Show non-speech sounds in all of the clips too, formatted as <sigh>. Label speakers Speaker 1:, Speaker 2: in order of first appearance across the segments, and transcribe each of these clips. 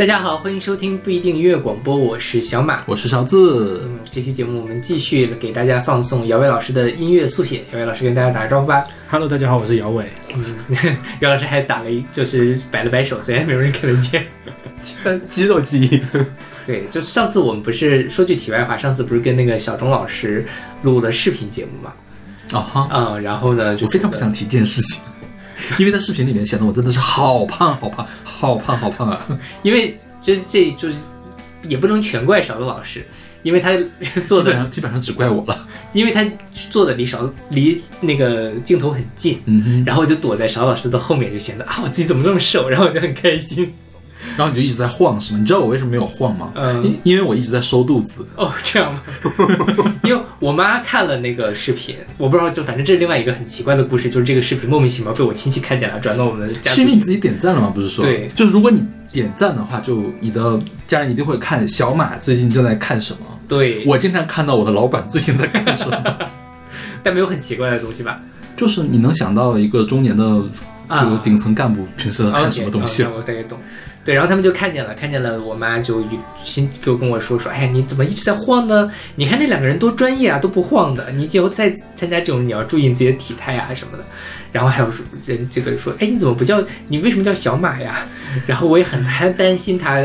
Speaker 1: 大家好，欢迎收听不一定音乐广播，我是小马。
Speaker 2: 我是勺子。
Speaker 1: 嗯，这期节目我们继续给大家放送姚伟老师的音乐速写。姚伟老师跟大家打个招呼吧。
Speaker 3: Hello，大家好，我是姚伟。
Speaker 1: 嗯，<laughs> 姚老师还打了一，就是摆了摆手，虽然没有人看得见。<laughs>
Speaker 3: 肌肉记忆。<laughs>
Speaker 1: 对，就上次我们不是说句题外话，上次不是跟那个小钟老师录了视频节目嘛？
Speaker 2: 啊哈，
Speaker 1: 嗯，然后呢，就
Speaker 2: 我非常不想提这件事情，因为在视频里面显得我真的是好胖好胖好胖好胖啊！<laughs>
Speaker 1: 因为这这就是也不能全怪勺子老师，因为他做的，
Speaker 2: 基本上基本上只怪我了。
Speaker 1: 因为他做的离勺离那个镜头很近，
Speaker 2: 嗯哼，
Speaker 1: 然后我就躲在勺老师的后面，就显得啊我自己怎么这么瘦，然后我就很开心。
Speaker 2: 然后你就一直在晃是吗？你知道我为什么没有晃吗？
Speaker 1: 嗯
Speaker 2: 因因为我一直在收肚子。
Speaker 1: 哦，这样吗？<laughs> 因为我妈看了那个视频，我不知道，就反正这是另外一个很奇怪的故事，就是这个视频莫名其妙被我亲戚看见了，转到我们的家。
Speaker 2: 是因为你自己点赞了吗？不是说
Speaker 1: 对
Speaker 2: 就是如果你点赞的话，就你的家人一定会看小马最近正在看什么。
Speaker 1: 对，
Speaker 2: 我经常看到我的老板最近在干什么，<laughs>
Speaker 1: 但没有很奇怪的东西吧？
Speaker 2: 就是你能想到一个中年的
Speaker 1: 啊
Speaker 2: 就顶层干部平时在看什么东西
Speaker 1: 我大概懂。对，然后他们就看见了，看见了，我妈就心就跟我说说，哎呀，你怎么一直在晃呢？你看那两个人多专业啊，都不晃的。你以后再参加这种，你要注意你自己的体态啊什么的。然后还有人这个说，哎，你怎么不叫你为什么叫小马呀？<laughs> 然后我也很还担心他，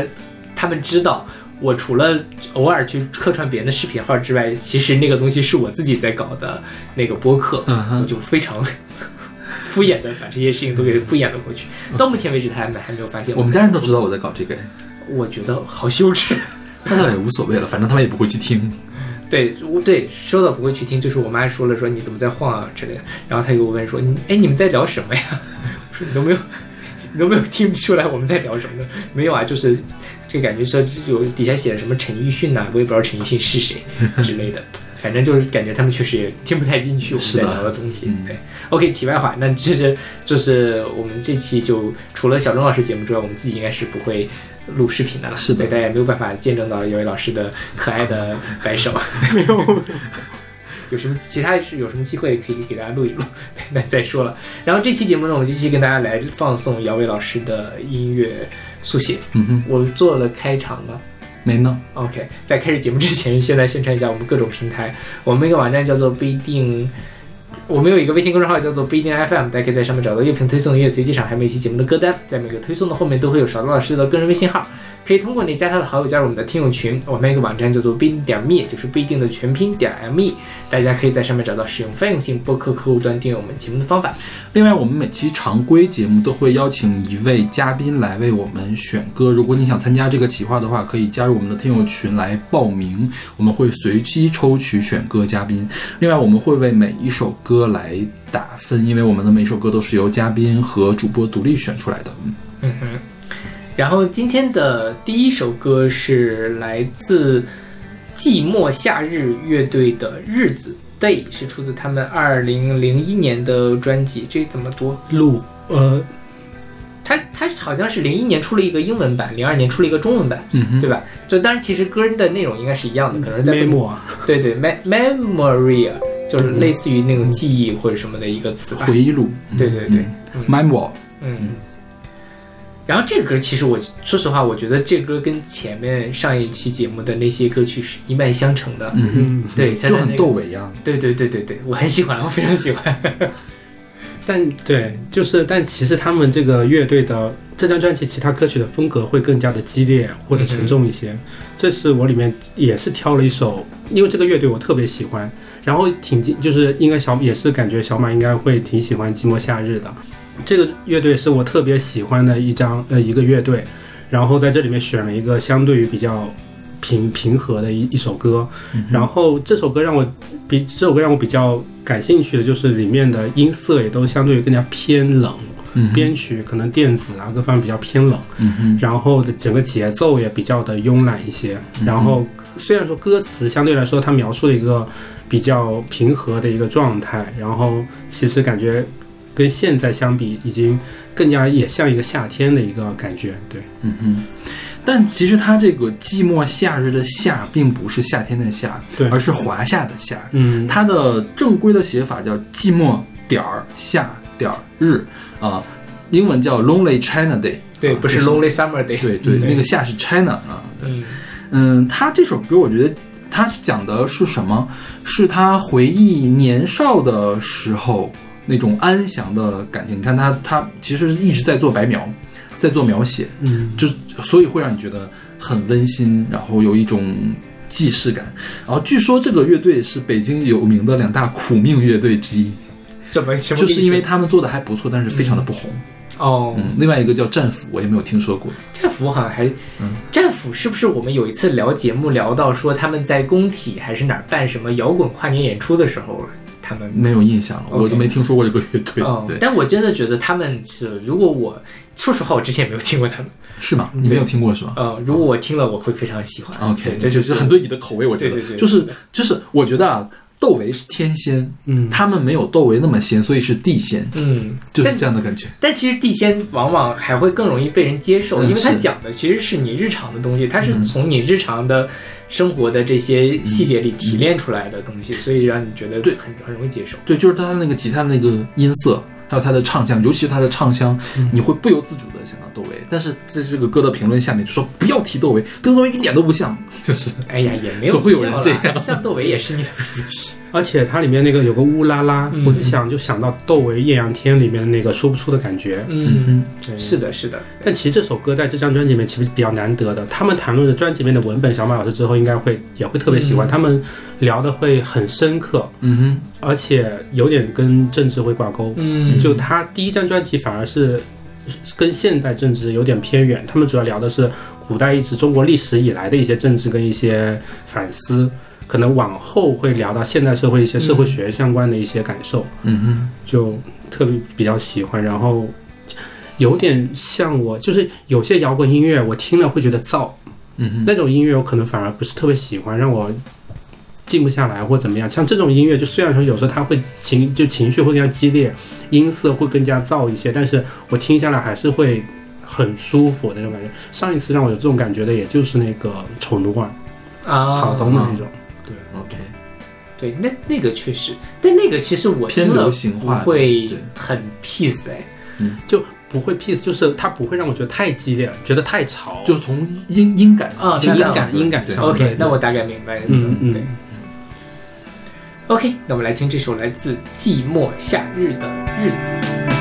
Speaker 1: 他们知道我除了偶尔去客串别人的视频号之外，其实那个东西是我自己在搞的那个播客，
Speaker 2: 嗯
Speaker 1: 我就非常敷衍的把这些事情都给敷衍了过去。到目前为止，他还没还没有发现
Speaker 2: 我们家人都知道我在搞这个，
Speaker 1: 我觉得好羞耻。<laughs>
Speaker 2: 那倒也无所谓了，反正他们也不会去听。
Speaker 1: 对，我对说到不会去听，就是我妈说了说你怎么在晃啊之类的，然后她又问说你哎你们在聊什么呀？<laughs> 我说你都没有你都没有听出来我们在聊什么呢？没有啊，就是这感觉说有底下写的什么陈奕迅呐、我也不知道陈奕迅是谁之类的。反正就是感觉他们确实也听不太进去我们在聊的东西。
Speaker 2: 嗯
Speaker 1: 对，OK，题外话，那这是就是我们这期就除了小钟老师节目之外，我们自己应该是不会录视频的了，
Speaker 2: 是的
Speaker 1: 所以大家也没有办法见证到姚伟老师的可爱的摆手。没有，有什么其他是有什么机会可以给大家录一录，<laughs> 那再说了。然后这期节目呢，我们就继续跟大家来放送姚伟老师的音乐速写。
Speaker 2: 嗯哼，
Speaker 1: 我做了开场了。
Speaker 2: 没呢。
Speaker 1: OK，在开始节目之前，先来宣传一下我们各种平台。我们一个网站叫做不一定，我们有一个微信公众号叫做不一定 FM，大家可以在上面找到乐评推送、音乐随机场，还有每期节目的歌单。在每个推送的后面都会有勺子老师的个人微信号，可以通过你加他的好友加入我们的听友群。我们有一个网站叫做不一定点 me，就是不一定的全拼点 me，大家可以在上面找到使用泛用性播客客户端订阅我们节目的方法。
Speaker 2: 另外，我们每期常规节目都会邀请一位嘉宾来为我们选歌。如果你想参加这个企划的话，可以加入我们的听友群来报名，我们会随机抽取选歌嘉宾。另外，我们会为每一首歌来打分，因为我们的每一首歌都是由嘉宾和主播独立选出来的。嗯
Speaker 1: 嗯哼，然后今天的第一首歌是来自寂寞夏日乐队的《日子》Day，是出自他们二零零一年的专辑。这怎么读？
Speaker 3: 录呃，
Speaker 1: 它它好像是零一年出了一个英文版，零二年出了一个中文版，
Speaker 2: 嗯哼，
Speaker 1: 对吧？就当然其实歌的内容应该是一样的，可能是在对对 me memory <laughs> 啊，就是类似于那种记忆或者什么的一个词吧。
Speaker 2: 回忆录。
Speaker 1: 对对对，嗯
Speaker 2: m e m o
Speaker 1: 嗯，然后这个歌其实我说实话，我觉得这歌跟前面上一期节目的那些歌曲是一脉相承的。
Speaker 2: 嗯，
Speaker 3: 嗯，
Speaker 1: 对，
Speaker 2: 就很窦唯呀。
Speaker 1: 对对对对对，我很喜欢，我非常喜欢。
Speaker 3: 但对，就是但其实他们这个乐队的这张专辑，其他歌曲的风格会更加的激烈或者沉重一些。这是我里面也是挑了一首，因为这个乐队我特别喜欢，然后挺就是应该小也是感觉小马应该会挺喜欢寂寞夏日的。这个乐队是我特别喜欢的一张呃一个乐队，然后在这里面选了一个相对于比较平平和的一一首歌，然后这首歌让我比这首歌让我比较感兴趣的就是里面的音色也都相对于更加偏冷，
Speaker 2: 嗯
Speaker 3: 编曲可能电子啊各方面比较偏冷，
Speaker 2: 嗯，
Speaker 3: 然后的整个节奏也比较的慵懒一些。然后虽然说歌词相对来说它描述了一个比较平和的一个状态，然后其实感觉跟现在相比，已经更加也像一个夏天的一个感觉。对，
Speaker 2: 嗯哼，但其实它这个寂寞夏日的夏，并不是夏天的夏，
Speaker 3: 对
Speaker 2: 而是华夏的夏。
Speaker 3: 嗯，
Speaker 2: 它的正规的写法叫寂寞点儿夏点儿日啊、英文叫 Lonely China Day。
Speaker 1: 对，不是 Lonely Summer Day。
Speaker 2: 对对，
Speaker 1: 嗯
Speaker 2: 那个夏是 China 啊。
Speaker 1: 嗯
Speaker 2: 嗯，他这首歌我觉得他讲的是什么？是他回忆年少的时候那种安详的感情。你看他他其实一直在做白描，在做描写，
Speaker 3: 嗯，
Speaker 2: 就所以会让你觉得很温馨，然后有一种既视感。然后据说这个乐队是北京有名的两大苦命乐队之一，
Speaker 1: 什么什么？
Speaker 2: 就是因为他们做的还不错，但是非常的不红。
Speaker 1: 哦，
Speaker 2: 嗯，另外一个叫战斧，我也没有听说过。
Speaker 1: 战斧好像还，
Speaker 2: 嗯
Speaker 1: 战斧是不是我们有一次聊节目聊到说他们在工体还是哪儿办什么摇滚跨年演出的时候，他们
Speaker 2: 没有印象了我都没听说过这个乐队。
Speaker 1: 哦
Speaker 2: 对，，
Speaker 1: 但我真的觉得他们是，如果我说实话，我之前也没有听过他们，
Speaker 2: 是吗？你没有听过是吧？
Speaker 1: 呃，如果我听了，我会非常喜欢。
Speaker 2: OK，
Speaker 1: 这就是
Speaker 2: 很对你的口味，我觉得
Speaker 1: 对对对
Speaker 2: 就是就是，我觉得啊，窦唯是天仙，
Speaker 3: 嗯，
Speaker 2: 他们没有窦唯那么仙，所以是地仙，
Speaker 1: 嗯，
Speaker 2: 就是这样的感觉。
Speaker 1: 但其实地仙往往还会更容易被人接受，
Speaker 2: 嗯
Speaker 1: 因为
Speaker 2: 他
Speaker 1: 讲的其实是你日常的东西，他是
Speaker 2: 嗯
Speaker 1: 从你日常的生活的这些细节里提炼出来的东西，所以让你觉得
Speaker 2: 对
Speaker 1: 很很容易接受。
Speaker 2: 对，就是他那个吉他的那个音色，还有他的唱腔，尤其是他的唱腔，
Speaker 1: 嗯
Speaker 2: 你会不由自主的想到窦唯。但是在这个歌的评论下面就说不要提窦唯，跟窦唯一点都不像，就是
Speaker 1: 哎呀，也没有
Speaker 2: 总会有人这样
Speaker 1: 像窦唯也是你的福气。
Speaker 3: 而且它里面那个有个乌拉拉，
Speaker 1: 嗯
Speaker 3: 我就想就想到窦唯《艳阳天》里面的那个说不出的感觉。
Speaker 1: 嗯，
Speaker 3: 对
Speaker 1: 是的，是的。
Speaker 3: 但其实这首歌在这张专辑里面其实比较难得的。他们谈论的专辑里面的文本，小马老师之后应该会也会特别喜欢。
Speaker 1: 嗯
Speaker 3: 他们聊的会很深刻，
Speaker 2: 嗯哼，
Speaker 3: 而且有点跟政治会挂钩。
Speaker 1: 嗯
Speaker 3: 就他第一张专辑反而是跟现代政治有点偏远，他们主要聊的是古代一直中国历史以来的一些政治跟一些反思，可能往后会聊到现代社会一些社会学相关的一些感受，
Speaker 2: 嗯哼，
Speaker 3: 就特别比较喜欢。然后有点像我，就是有些摇滚音乐我听了会觉得燥，
Speaker 2: 嗯哼，
Speaker 3: 那种音乐我可能反而不是特别喜欢，让我静不下来或怎么样。像这种音乐，就虽然说有时候它会情就情绪会更加激烈，音色会更加燥一些，但是我听下来还是会很舒服的那种感觉。上一次让我有这种感觉的，也就是那个丑奴儿
Speaker 1: 啊，
Speaker 3: 草东的那种。
Speaker 2: OK，
Speaker 1: 对，那那个确实，但那个其实我
Speaker 2: 偏
Speaker 1: 听了
Speaker 2: 流行化的
Speaker 1: 不会很 peace 哎。
Speaker 3: 就不会 peace，就是它不会让我觉得太激烈，觉得太吵，
Speaker 2: 就从音音感
Speaker 1: 啊
Speaker 3: 音
Speaker 1: 明白了
Speaker 3: 感音感
Speaker 2: 对
Speaker 3: 上。
Speaker 1: OK，那我大概明白意思了。
Speaker 3: 嗯嗯
Speaker 1: 对。OK，那我们来听这首来自寂寞夏日的日子。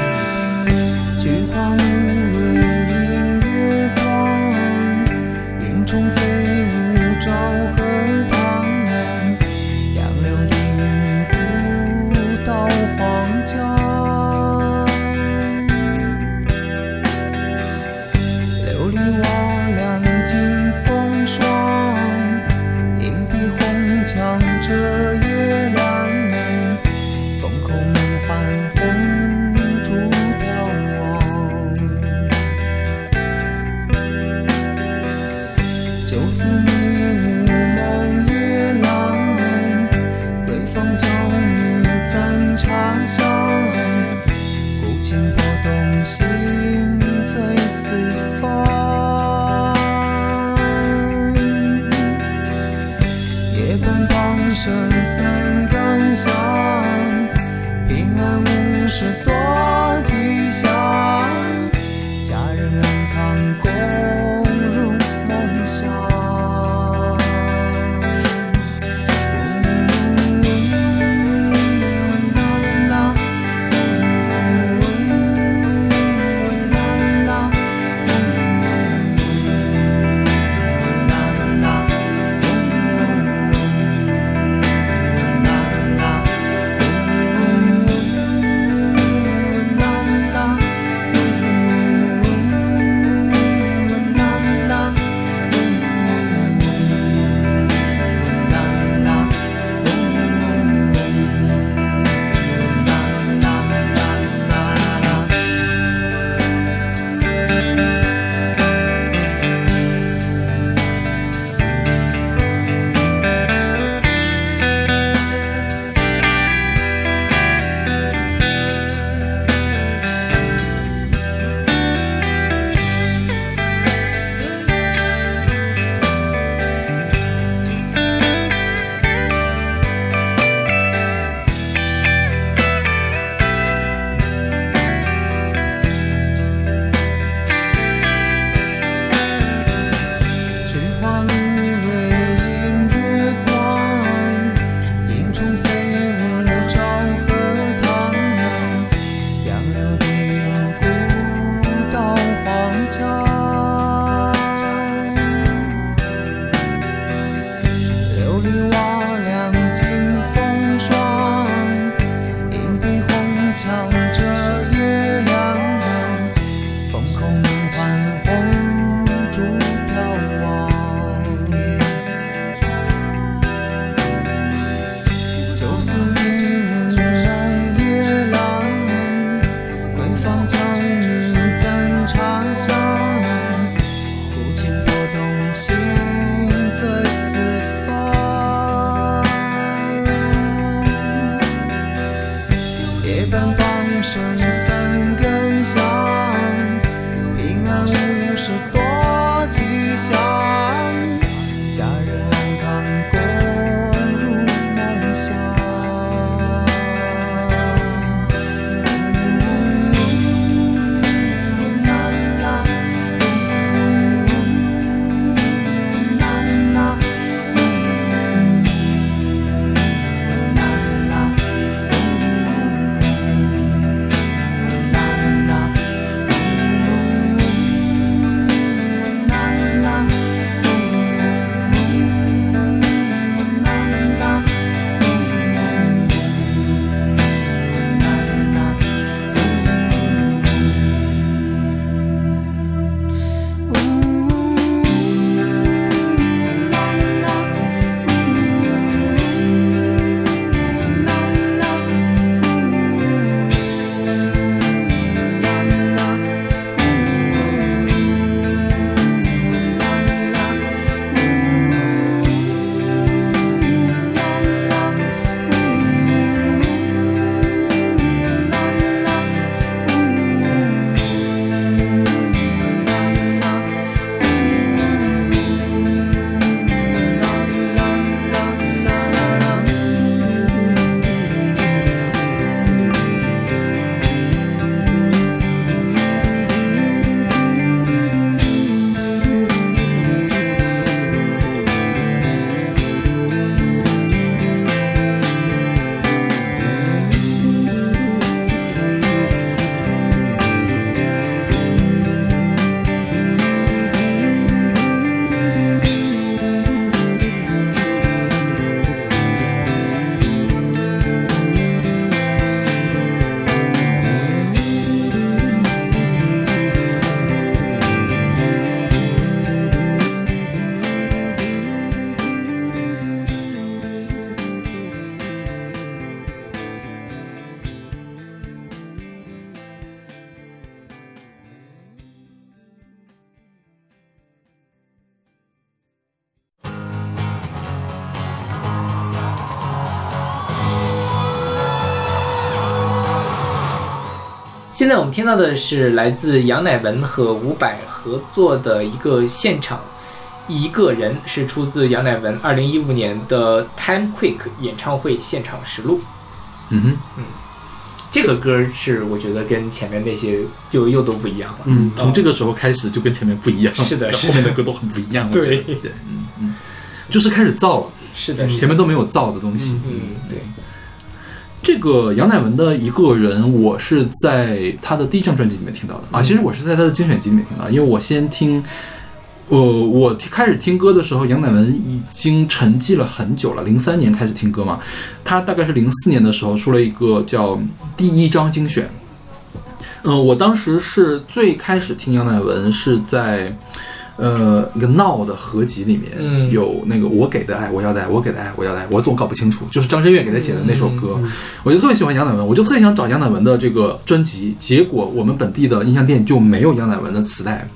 Speaker 1: 在我们听到的是来自杨乃文和伍佰合作的一个现场，一个人是出自杨乃文二零一五年的 Time Quick 演唱会现场实录。
Speaker 2: 嗯哼，嗯
Speaker 1: 这个歌是我觉得跟前面那些又又都不一样了。
Speaker 2: 嗯，从这个时候开始就跟前面不一样，
Speaker 1: 是的是的
Speaker 2: 后面的歌都很不一样。
Speaker 1: 对
Speaker 2: 对，嗯嗯，就是开始造了，
Speaker 1: 是的，
Speaker 2: 前面都没有造的东西。
Speaker 1: 嗯对，
Speaker 2: 这个杨乃文的一个人，我是在他的第一张专辑里面听到的啊。其实我是在他的精选集里面听到，因为我先听，呃，我开始听歌的时候，杨乃文已经沉寂了很久了，零三年开始听歌嘛。他大概是零四年的时候出了一个叫《第一张精选》。嗯、我当时是最开始听杨乃文是在。呃，一个闹的合集里面、
Speaker 1: 嗯
Speaker 2: 有那个我给的爱，我要的爱，我给的爱，我要的爱，我总搞不清楚，就是张震岳给他写的那首歌。我就特别喜欢杨乃文，我就特别想找杨乃文的这个专辑，结果我们本地的音像店就没有杨乃文的磁带。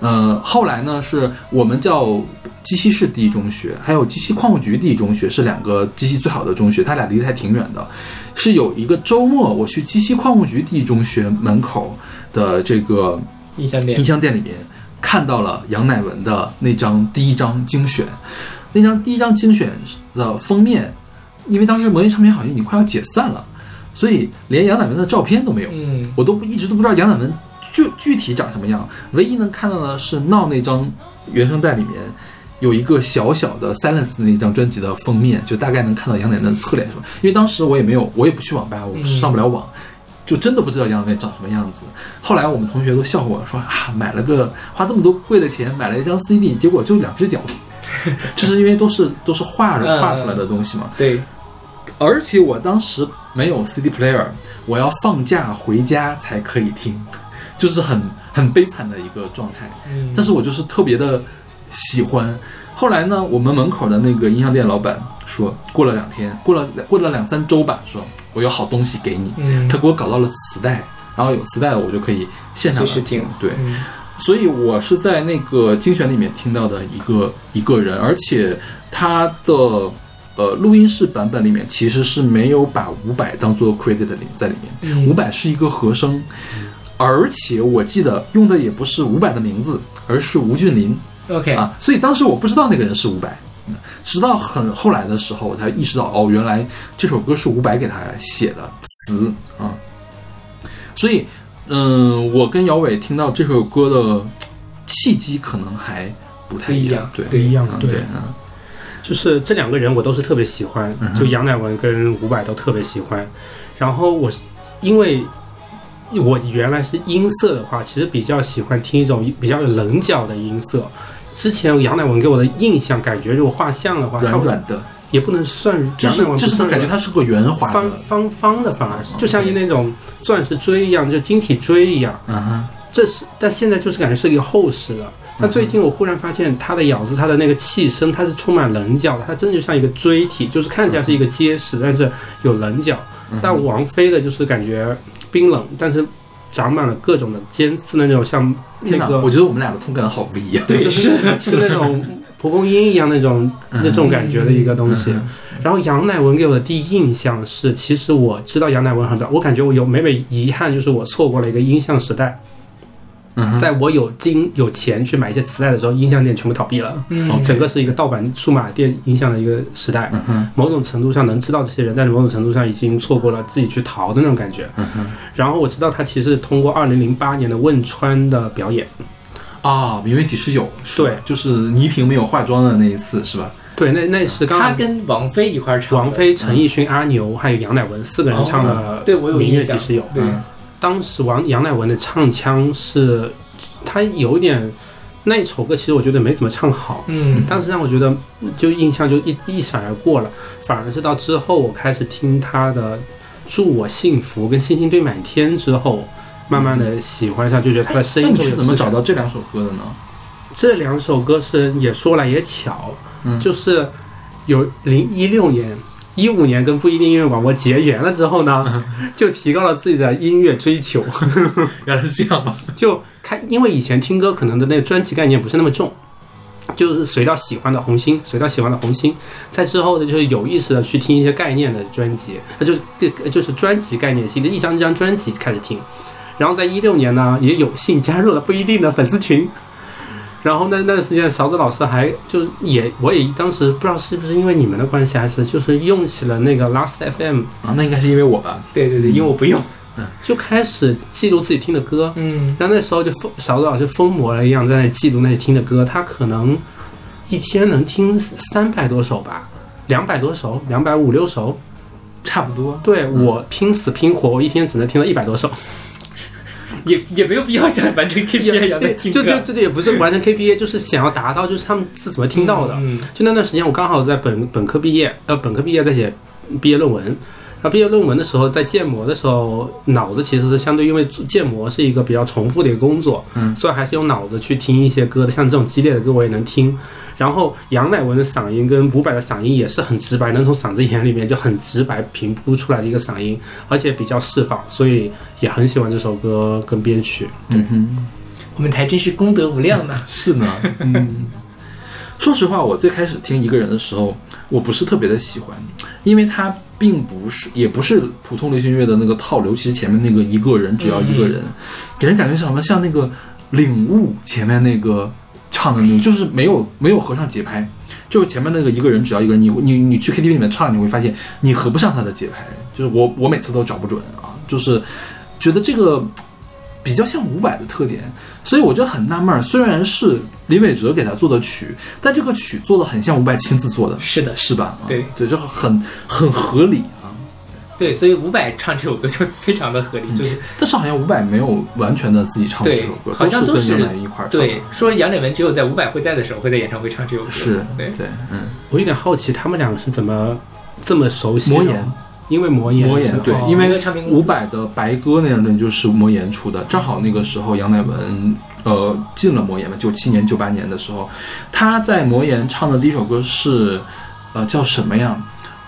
Speaker 2: 呃，后来呢，是我们叫鸡西市第一中学，还有鸡西矿务局第一中学是两个鸡西最好的中学，它俩离得还挺远的。是有一个周末，我去鸡西矿务局第一中学门口的这个
Speaker 1: 音像店
Speaker 2: 音像店里面看到了杨乃文的那张第一张精选，那张第一张精选的封面，因为当时魔音唱片好像已经快要解散了，所以连杨乃文的照片都没有，
Speaker 1: 嗯
Speaker 2: 我都不一直都不知道杨乃文具具体长什么样，唯一能看到的是闹那张原声带里面。有一个小小的 Silence 那张专辑的封面，就大概能看到杨乃文的侧脸什么。因为当时我也没有，我也不去网吧，我上不了网，就真的不知道杨乃文长什么样子。后来我们同学都笑话我说啊，买了个花这么多贵的钱买了一张 CD，结果就两只脚，<laughs> 就是因为都是都是画着
Speaker 1: 嗯
Speaker 2: 画出来的东西嘛。
Speaker 1: 对，
Speaker 2: 而且我当时没有 CD player，我要放假回家才可以听，<laughs> 就是很很悲惨的一个状态。
Speaker 1: 嗯
Speaker 2: 但是我就是特别的喜欢。后来呢，我们门口的那个音像店老板说，过了两天，过了过了两三周吧，说我有好东西给你。
Speaker 1: 嗯。
Speaker 2: 他给我搞到了磁带，然后有磁带我就可以现场地
Speaker 1: 随时听。
Speaker 2: 对，
Speaker 1: 嗯。
Speaker 2: 所以我是在那个精选里面听到的一个一个人，而且他的呃录音室版本里面其实是没有把伍佰当做 credit 里在里面，
Speaker 1: 嗯。
Speaker 2: 伍佰是一个和声，而且我记得用的也不是伍佰的名字，而是吴俊霖。
Speaker 1: OK
Speaker 2: 啊，所以当时我不知道那个人是伍佰。嗯直到很后来的时候，我才意识到，哦，原来这首歌是伍佰给他写的词啊。所以，嗯，我跟姚伟听到这首歌的契机可能还不太
Speaker 1: 一样，
Speaker 2: 对，
Speaker 3: 不一样对
Speaker 2: 嗯
Speaker 3: 就是这两个人我都是特别喜欢就杨乃文跟伍佰都特别喜欢。然后我是因为我原来是音色的话，其实比较喜欢听一种比较有棱角的音色。之前杨乃文给我的印象，感觉如果画像的话，
Speaker 2: 软软的，
Speaker 3: 也不能算
Speaker 2: 就是
Speaker 3: 杨乃文
Speaker 2: 就是感觉它是个圆滑
Speaker 3: 方
Speaker 2: 的，
Speaker 3: 方方的，反而就像那种钻石锥一样，就晶体锥一样。
Speaker 2: 嗯哼，
Speaker 3: 这是，但现在就是感觉是一个厚实的。但最近我忽然发现它的咬字，它的那个气声，它是充满棱角的，它真的就像一个锥体，就是看起来是一个结实，但是有棱角。但王菲的就是感觉冰冷，但是长满了各种的尖刺的那种，像那个
Speaker 2: 我觉得我们俩的痛感好不一样。
Speaker 3: 对，<laughs> 是是那种蒲公英一样那种那种感觉的一个东西。然后杨乃文给我的第一印象是，其实我知道杨乃文很早，我感觉我有每每遗憾，就是我错过了一个音像时代。
Speaker 2: 嗯，
Speaker 3: 在我有金有钱去买一些磁带的时候，音像店全部倒闭了，
Speaker 1: 嗯
Speaker 3: 整个是一个盗版数码店音像的一个时代。
Speaker 2: 嗯哼，
Speaker 3: 某种程度上能知道这些人，但是某种程度上已经错过了自己去淘的那种感觉。
Speaker 2: 嗯哼，
Speaker 3: 然后我知道他其实通过二零零八年的汶川的表演，
Speaker 2: 啊，明月几时有，
Speaker 3: 对，
Speaker 2: 就是倪萍没有化妆的那一次，是吧？
Speaker 3: 对，那那是刚
Speaker 1: 他跟王菲一块儿唱的，
Speaker 3: 王菲、陈奕迅、阿牛还有杨乃文四个人唱的
Speaker 1: 对我有《
Speaker 3: 明月几时有》。
Speaker 1: 对，
Speaker 2: 嗯
Speaker 3: 当时王杨乃文的唱腔是，他有一点那首歌，其实我觉得没怎么唱好。
Speaker 1: 嗯
Speaker 3: 当时让我觉得就印象就一一闪而过了，反而是到之后我开始听他的《祝我幸福》跟《星星堆满天》之后，慢慢的喜欢上，就觉得他的声
Speaker 2: 那你是
Speaker 3: 音特别有质感
Speaker 2: 怎么找到这两首歌的呢？
Speaker 3: 这两首歌是也说来也巧，
Speaker 2: 嗯
Speaker 3: 就是有零一六年。一五年跟不一定音乐广播结缘了之后呢，<laughs> 就提高了自己的音乐追求，<laughs>
Speaker 2: 原来是这样吗？
Speaker 3: 就开，因为以前听歌可能的那个专辑概念不是那么重，就是随到喜欢的红心，随到喜欢的红心。在之后呢，就是有意识的去听一些概念的专辑，那就这就是专辑概念性的一张一张专辑开始听。然后在一六年呢，也有幸加入了不一定的粉丝群。然后那那段时间，勺子老师还就是也，我也当时不知道是不是因为你们的关系，还是就是用起了那个 Last FM，
Speaker 2: 啊，那应该是因为我吧？
Speaker 1: 对对对，因为我不用。
Speaker 3: 嗯就开始记录自己听的歌。
Speaker 1: 嗯，
Speaker 3: 然后那时候就疯勺子老师疯魔了一样，在那里记录那些听的歌。他可能一天能听三百多首吧，两百多首，两百五六首。
Speaker 2: 差不多。
Speaker 3: 对我拼死拼活，我一天只能听到一百多首。<laughs>
Speaker 1: 也也没有必要像完成 KPI 一样听
Speaker 3: 就就
Speaker 1: 歌。
Speaker 3: 就也不是完成 KPI，就是想要达到，就是他们是怎么听到的。
Speaker 1: 嗯，
Speaker 3: 就那段时间，我刚好在本本科毕业，呃，本科毕业在写毕业论文。然后毕业论文的时候，在建模的时候，脑子其实是相对，因为建模是一个比较重复的一个工作，
Speaker 2: 嗯
Speaker 3: 所以还是用脑子去听一些歌的，像这种激烈的歌我也能听。然后杨乃文的嗓音跟伍佰的嗓音也是很直白，能从嗓子眼里面就很直白平铺出来的一个嗓音，而且比较释放，所以也很喜欢这首歌跟编曲。
Speaker 2: 嗯哼。
Speaker 1: 我们台真是功德无量呢。
Speaker 2: 是呢，嗯，说实话，我最开始听一个人的时候，我不是特别的喜欢，因为他并不是，也不是普通流行乐的那个套流，尤其是前面那个一个人只要一个人，给人感觉是什么像那个领悟前面那个唱的那种，就是没有没有合上节拍。就是前面那个一个人只要一个人，你你你去 KTV 里面唱，你会发现你合不上他的节拍。就是我我每次都找不准啊，就是觉得这个比较像伍佰的特点，所以我就很纳闷儿。虽然是林伟哲给他做的曲，但这个曲做的很像伍佰亲自做的，
Speaker 1: 是的，
Speaker 2: 是吧？啊
Speaker 1: 对
Speaker 2: 对，就很很合理啊。
Speaker 1: 对，所以伍佰唱这首歌就非常的合理，就是
Speaker 2: 但是好像伍佰没有完全的自己唱过这首歌，，
Speaker 1: 好像都是
Speaker 2: 杨乃文一块儿。
Speaker 1: 对，说杨乃文只有在伍佰会在的时候会在演唱会唱这首歌。
Speaker 2: 是，
Speaker 1: 对，
Speaker 2: 对，嗯，
Speaker 3: 我有点好奇，他们两个是怎么这么熟悉的？
Speaker 2: 魔岩，
Speaker 3: 因为魔岩，
Speaker 2: 魔岩对因为
Speaker 1: 唱片公司
Speaker 2: 伍佰的《白鸽》那张专辑就是魔岩出的，正好那个时候杨乃文呃进了魔岩嘛，九七年、九八年的时候，他在魔岩唱的第一首歌是呃叫什么呀？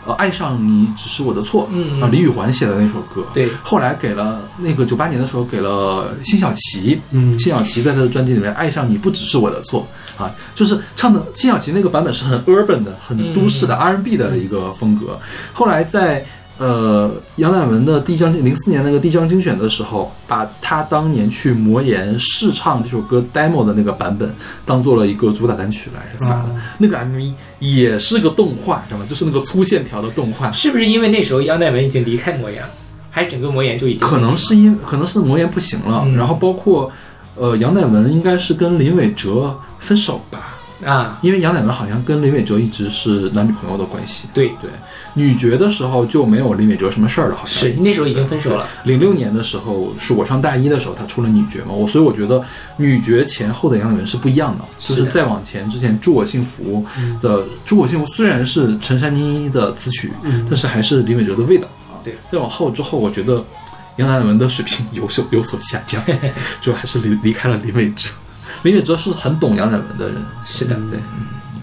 Speaker 2: 呃，爱上你只是我的错，
Speaker 1: 嗯
Speaker 2: 啊，李宇环写的那首歌，
Speaker 1: 对，
Speaker 2: 后来给了那个九八年的时候给了辛晓琪，
Speaker 3: 嗯
Speaker 2: 辛晓琪在他的专辑里面《爱上你不只是我的错》啊，就是唱的辛晓琪那个版本是很 urban 的、很都市的 R&B 的一个风格。后来在呃杨乃文的第一张零四年那个第一张精选的时候，把他当年去魔岩试唱这首歌 demo 的那个版本当做了一个主打单曲来发的。
Speaker 3: 哦
Speaker 2: 那个 MV 也是个动画，知道吗？就是那个粗线条的动画。
Speaker 1: 是不是因为那时候杨乃文已经离开魔岩，还是整个魔岩就已经
Speaker 2: 可能是因可能是魔岩不行了，
Speaker 1: 嗯
Speaker 2: 然后包括呃杨乃文应该是跟林伟哲分手吧，
Speaker 1: 啊？
Speaker 2: 因为杨乃文好像跟林伟哲一直是男女朋友的关系。
Speaker 1: 对，
Speaker 2: 对，女爵的时候就没有李美哲什么事儿了，好像
Speaker 1: 是那时候已经分手了。
Speaker 2: 零六年的时候是我上大一的时候，他出了女爵嘛，我所以我觉得女爵前后的杨乃文是不一样的，就是再往前之前《祝我幸福》的《祝我幸福》虽然是陈珊妮的词曲，
Speaker 3: 嗯
Speaker 2: 但是还是李美哲的味道啊。
Speaker 1: 对，
Speaker 2: 再往后之后，我觉得杨乃文的水平有所有所下降，<laughs> 主要还是离离开了李美哲。李美哲是很懂杨乃文的人，
Speaker 1: 是的，
Speaker 2: 对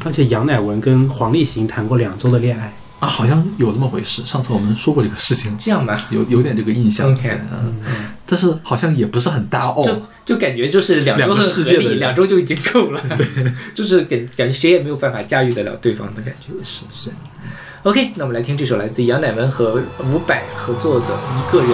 Speaker 3: 而且杨乃文跟黄立行谈过两周的恋爱。
Speaker 2: 啊，好像有这么回事。上次我们说过这个事情，
Speaker 1: 这样吧，
Speaker 2: 有有点这个印象。
Speaker 1: OK
Speaker 2: 对嗯，但是好像也不是很大哦。
Speaker 1: 就就感觉就是两周
Speaker 2: 两个
Speaker 1: 很合理，
Speaker 2: 世界的
Speaker 1: 两周就已经够了。<laughs> 对，<laughs> 就是感感觉谁也没有办法驾驭得了对方的感觉。
Speaker 2: 是是。
Speaker 1: OK，那我们来听这首来自杨乃文和伍佰合作的《一个人》。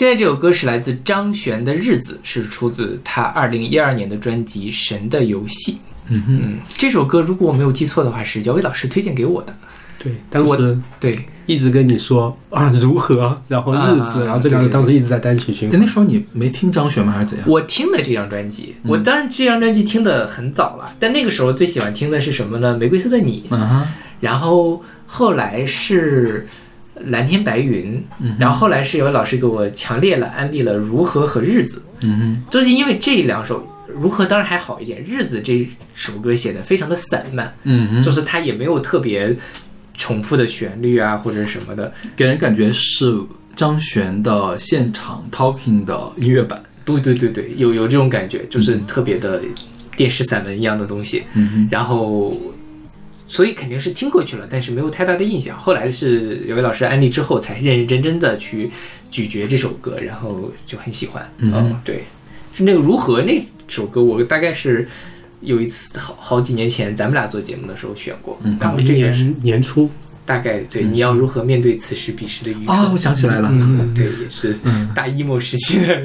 Speaker 1: 现在这首歌是来自张悬的《日子》，是出自他二零一二年的专辑《神的游戏》。
Speaker 2: 嗯哼，
Speaker 1: 嗯，这首歌如果我没有记错的话，是姚伟老师推荐给我的。
Speaker 3: 对，当时
Speaker 1: 对，
Speaker 3: 一直跟你说啊如何，然后日子，
Speaker 1: 啊
Speaker 3: 然后这两个当时一直在单曲循
Speaker 2: 哎，
Speaker 3: 环
Speaker 2: 那。时候你没听张悬吗？还是怎样？
Speaker 1: 我听了这张专辑，我当然这张专辑听的很早了，但那个时候最喜欢听的是什么呢？玫瑰色的你，
Speaker 2: 嗯哼，
Speaker 1: 然后后来是蓝天白云，然后后来是有位老师给我强烈了安利了如何和日子，
Speaker 2: 嗯哼，
Speaker 1: 就是因为这两首。如何当然还好一点，日子这首歌写的非常的散漫，
Speaker 2: 嗯哼，
Speaker 1: 就是它也没有特别重复的旋律啊或者什么的，
Speaker 2: 给人感觉是张悬的现场 talking 的音乐版。
Speaker 1: 对对对对，有有这种感觉，就是特别的电视散文一样的东西。
Speaker 2: 嗯哼，
Speaker 1: 然后，所以肯定是听过去了，但是没有太大的印象。后来是有位老师安利之后，才认认真真的去咀嚼这首歌，然后就很喜欢。
Speaker 2: 嗯
Speaker 1: 对，是那个如何那首歌，我大概是有一次好好几年前咱们俩做节目的时候选过，
Speaker 2: 嗯
Speaker 1: 然后这个是
Speaker 3: 年年初，
Speaker 1: 大概对你要如何面对此时彼时的愚蠢。
Speaker 2: 啊，我想起来了，
Speaker 3: 嗯，
Speaker 1: 对，也是大 emo 时期的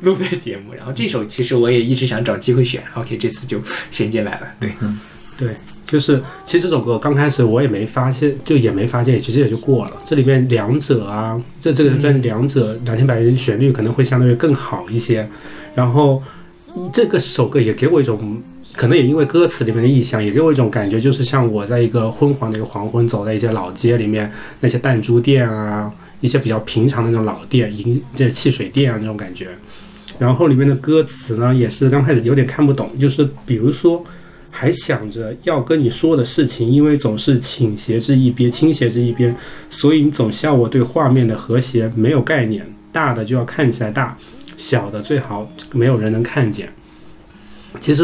Speaker 1: 录的节目。然后这首其实我也一直想找机会选，OK，这次就选进来了。对，
Speaker 3: 对，就是其实这首歌刚开始我也没发现，就也没发现，其实也就过了。这里面两者啊，这这个专辑两者蓝天白云旋律可能会相对更好一些，然后这个首歌也给我一种。可能也因为歌词里面的意象，也给我一种感觉，就是像我在一个昏黄的一个黄昏，走在一些老街里面，那些弹珠店啊，一些比较平常的那种老店，银这汽水店啊那种感觉。然后里面的歌词呢，也是刚开始有点看不懂，就是比如说，还想着要跟你说的事情，因为总是倾斜至一边，倾斜至一边，所以你总笑我对画面的和谐没有概念，大的就要看起来大，小的最好没有人能看见。其实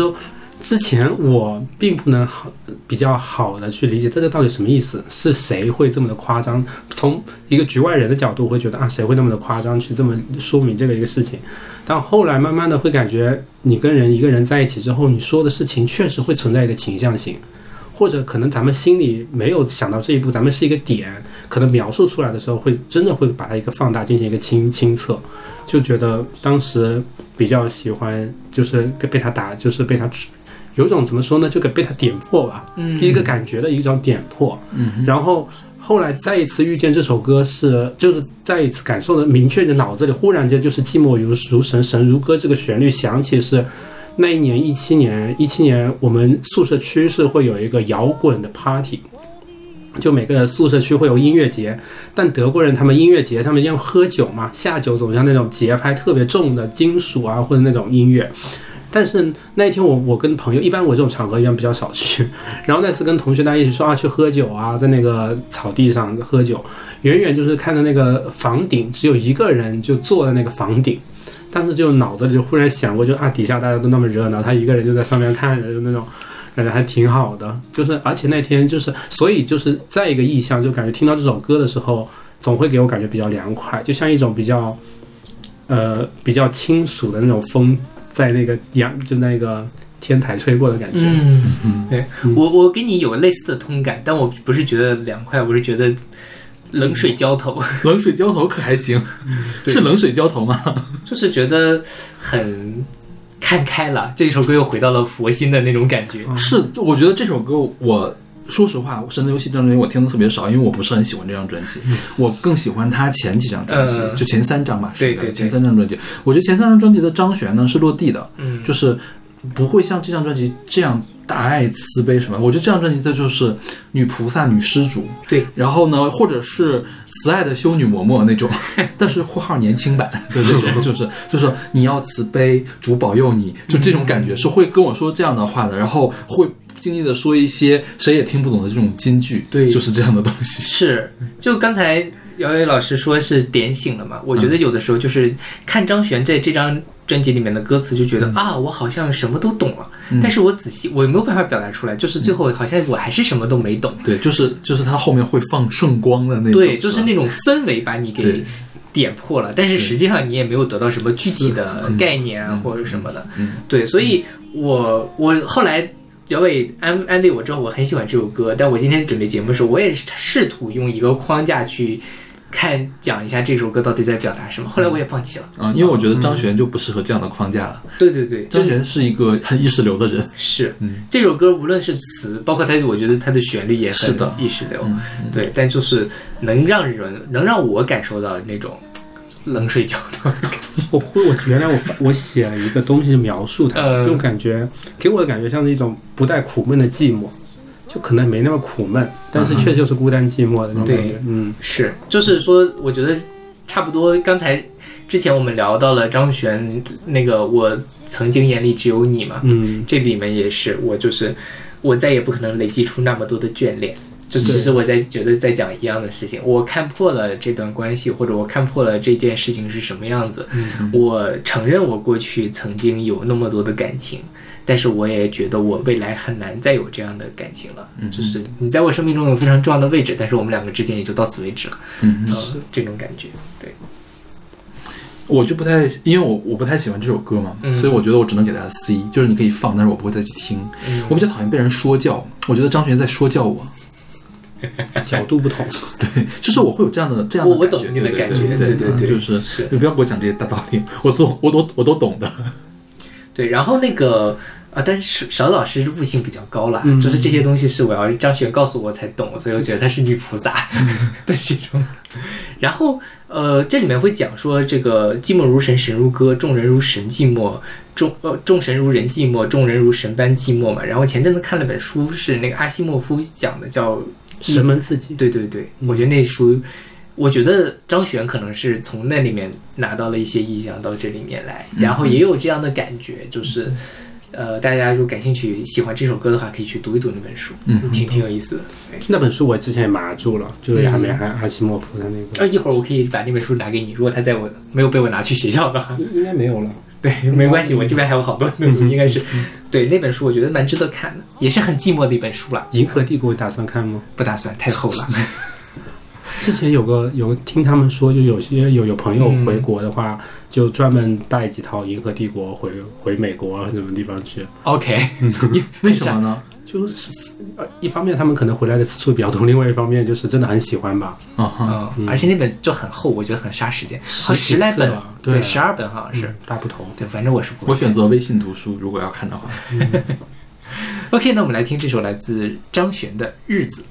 Speaker 3: 之前我并不能好比较好的去理解这个到底什么意思，是谁会这么的夸张？从一个局外人的角度会觉得啊，谁会那么的夸张去这么说明这个一个事情？但后来慢慢的会感觉，你跟人一个人在一起之后，你说的事情确实会存在一个倾向性，或者可能咱们心里没有想到这一步，咱们是一个点，可能描述出来的时候会真的会把它一个放大，进行一个清清测，就觉得当时比较喜欢，就是被他打，就是被他有种怎么说呢，就给被他点破吧，
Speaker 1: 嗯。
Speaker 3: 一个感觉的一种点破，
Speaker 2: 嗯
Speaker 3: 然后后来再一次遇见这首歌是，就是再一次感受的明确的脑子里忽然间就是寂寞如如神，神如歌这个旋律响起是。那一年一七年，一七年我们宿舍区是会有一个摇滚的 party，就每个宿舍区会有音乐节，但德国人他们音乐节上面要喝酒嘛，下酒总像那种节拍特别重的金属啊或者那种音乐，但是那天我我跟朋友，一般我这种场合一般比较少去，<laughs> 然后那次跟同学大家一起说啊去喝酒啊，在那个草地上喝酒，远远就是看到那个房顶只有一个人就坐在那个房顶，但是就脑子里就忽然想过，就啊底下大家都那么热闹，他一个人就在上面看着，就那种感觉还挺好的。就是而且那天就是，所以就是再一个意象，就感觉听到这首歌的时候，总会给我感觉比较凉快，就像一种比较呃比较清暑的那种风，在那个阳就那个天台吹过的感觉。
Speaker 1: 嗯，
Speaker 2: 嗯
Speaker 1: 对
Speaker 3: 嗯
Speaker 1: 我我跟你有类似的通感，但我不是觉得凉快，我是觉得冷水浇头，
Speaker 2: 冷水浇头可还行，
Speaker 1: 对
Speaker 2: 是冷水浇头吗？
Speaker 1: 就是觉得很看开了。这首歌又回到了佛心的那种感觉。
Speaker 2: 是，就我觉得这首歌我。说实话，《神的游戏》这张专辑我听的特别少，因为我不是很喜欢这张专辑，我更喜欢他前几张专辑，
Speaker 1: 嗯
Speaker 2: 就前三张吧，是的，
Speaker 1: 对对对
Speaker 2: 前三张专辑。我觉得前三张专辑的张悬呢是落地的，
Speaker 1: 嗯，
Speaker 2: 就是不会像这张专辑这样大爱慈悲什么。我觉得这张专辑它就是女菩萨、女施主，
Speaker 1: 对。
Speaker 2: 然后呢，或者是慈爱的修女嬷嬷那种，<laughs> 但是括号年轻版对对对，就是就是你要慈悲，主保佑你，就这种感觉是会跟我说这样的话的，然后会。经意的说一些谁也听不懂的这种金句，
Speaker 1: 对。
Speaker 2: 就是这样的东西。<laughs>
Speaker 1: 是，就刚才姚伟老师说是点醒了嘛？我觉得有的时候就是看张悬在这张专辑里面的歌词，就觉得、啊，我好像什么都懂了，
Speaker 2: 嗯。
Speaker 1: 但是我仔细我没有办法表达出来，就是最后好像我还是什么都没懂。
Speaker 2: 对，就是就是他后面会放圣光的那种，
Speaker 1: 对，就是那种氛围把你给点破了，但是
Speaker 2: 是
Speaker 1: 实际上你也没有得到什么具体的
Speaker 2: 嗯。
Speaker 1: 概念或者什么的。
Speaker 2: 嗯。
Speaker 1: 对，所以我我后来姚伟安安利我之后，我很喜欢这首歌，但我今天准备节目的时候，我也是试图用一个框架去看讲一下这首歌到底在表达什么。后来我也放弃了。
Speaker 2: 啊，因为我觉得张悬就不适合这样的框架了。
Speaker 1: 对对对，
Speaker 2: 张悬是一个很意识流的人，
Speaker 1: 是
Speaker 2: 嗯 <laughs>
Speaker 1: 这首歌无论是词，包括它，我觉得它的旋律也很
Speaker 2: 是的
Speaker 1: 意识流。
Speaker 2: 嗯
Speaker 1: 对，但就是能让人能让我感受到那种冷水浇头的感觉。<laughs>
Speaker 3: 我会，我原来我我写了一个东西描述它，
Speaker 1: 嗯
Speaker 3: 这种感觉给我的感觉像是一种不带苦闷的寂寞，就可能没那么苦闷，但是确实就是孤单寂寞的那种感觉
Speaker 1: 对。
Speaker 3: 嗯，
Speaker 1: 是，就是说，我觉得差不多。刚才之前我们聊到了张悬那个“我曾经眼里只有你”嘛，
Speaker 3: 嗯，
Speaker 1: 这里面也是我就是我再也不可能累积出那么多的眷恋。就只是我在觉得在讲一样的事情，我看破了这段关系，或者我看破了这件事情是什么样子。我承认我过去曾经有那么多的感情，但是我也觉得我未来很难再有这样的感情了。就是你在我生命中有非常重要的位置，但是我们两个之间也就到此为止了。
Speaker 2: 嗯，
Speaker 1: 嗯，这种感觉，对，
Speaker 2: 我就不太，因为我我不太喜欢这首歌嘛，
Speaker 1: 嗯
Speaker 2: 所以我觉得我只能给它 C，就是你可以放，但是我不会再去听。
Speaker 1: 嗯
Speaker 2: 我比较讨厌被人说教，我觉得张悬在说教我，<laughs>
Speaker 3: 角度不同，<laughs>
Speaker 2: 对，就是我会有这样的这样的感觉
Speaker 1: 我我懂你的
Speaker 2: 对
Speaker 1: 感觉
Speaker 2: 对
Speaker 1: 对对
Speaker 2: 就是
Speaker 1: 是
Speaker 2: 你不要给我讲这些大道理，我都懂 <laughs> 我都我都懂的。
Speaker 1: 对。然后那个啊，但是邵老师悟性比较高啦，
Speaker 3: 嗯
Speaker 1: 就是这些东西是我要张雪告诉我才懂，所以我觉得她是女菩萨的这种。然后呃，这里面会讲说这个寂寞如神，神如歌，众人如神寂寞。众呃众神如人寂寞，众人如神般寂寞嘛。然后前阵子看了本书，是那个阿西莫夫讲的，叫
Speaker 3: 神门刺激。
Speaker 1: 对对对，我觉得那书，我觉得张悬可能是从那里面拿到了一些意象到这里面来，然后也有这样的感觉，就是，呃，大家如果感兴趣喜欢这首歌的话，可以去读一读那本书，
Speaker 2: 嗯。
Speaker 1: 挺挺有意思的。
Speaker 3: 那本书我之前也麻住了，就是还没还阿西莫夫的那
Speaker 1: 呃，
Speaker 3: 个，
Speaker 1: 一会儿我可以把那本书拿给你，如果他在我没有被我拿去学校的话，
Speaker 3: 应该没有了。
Speaker 1: 对，没关系，我这边还有好多，<laughs> 应该是，对那本书我觉得蛮值得看的，也是很寂寞的一本书了，
Speaker 3: 银河帝国打算看吗？
Speaker 1: 不打算太厚了。<laughs>
Speaker 3: 之前有个有听他们说，就有些有有朋友回国的话，就专门带几套《银河帝国》回回美国啊什么地方去。
Speaker 1: OK，<laughs>
Speaker 2: 为什么呢？
Speaker 3: 就是呃，一方面他们可能回来的次数比较多，另外一方面就是真的很喜欢吧。
Speaker 2: 啊哈，
Speaker 1: 嗯，而且那本就很厚，我觉得很杀时间，好
Speaker 3: 十
Speaker 1: 十来本
Speaker 3: 对
Speaker 1: 十二本好像是。
Speaker 3: 嗯大不同。
Speaker 1: 对，反正我是不会
Speaker 2: 我选择微信读书，如果要看的话。<laughs>
Speaker 1: OK，那我们来听这首来自张悬的《日子》。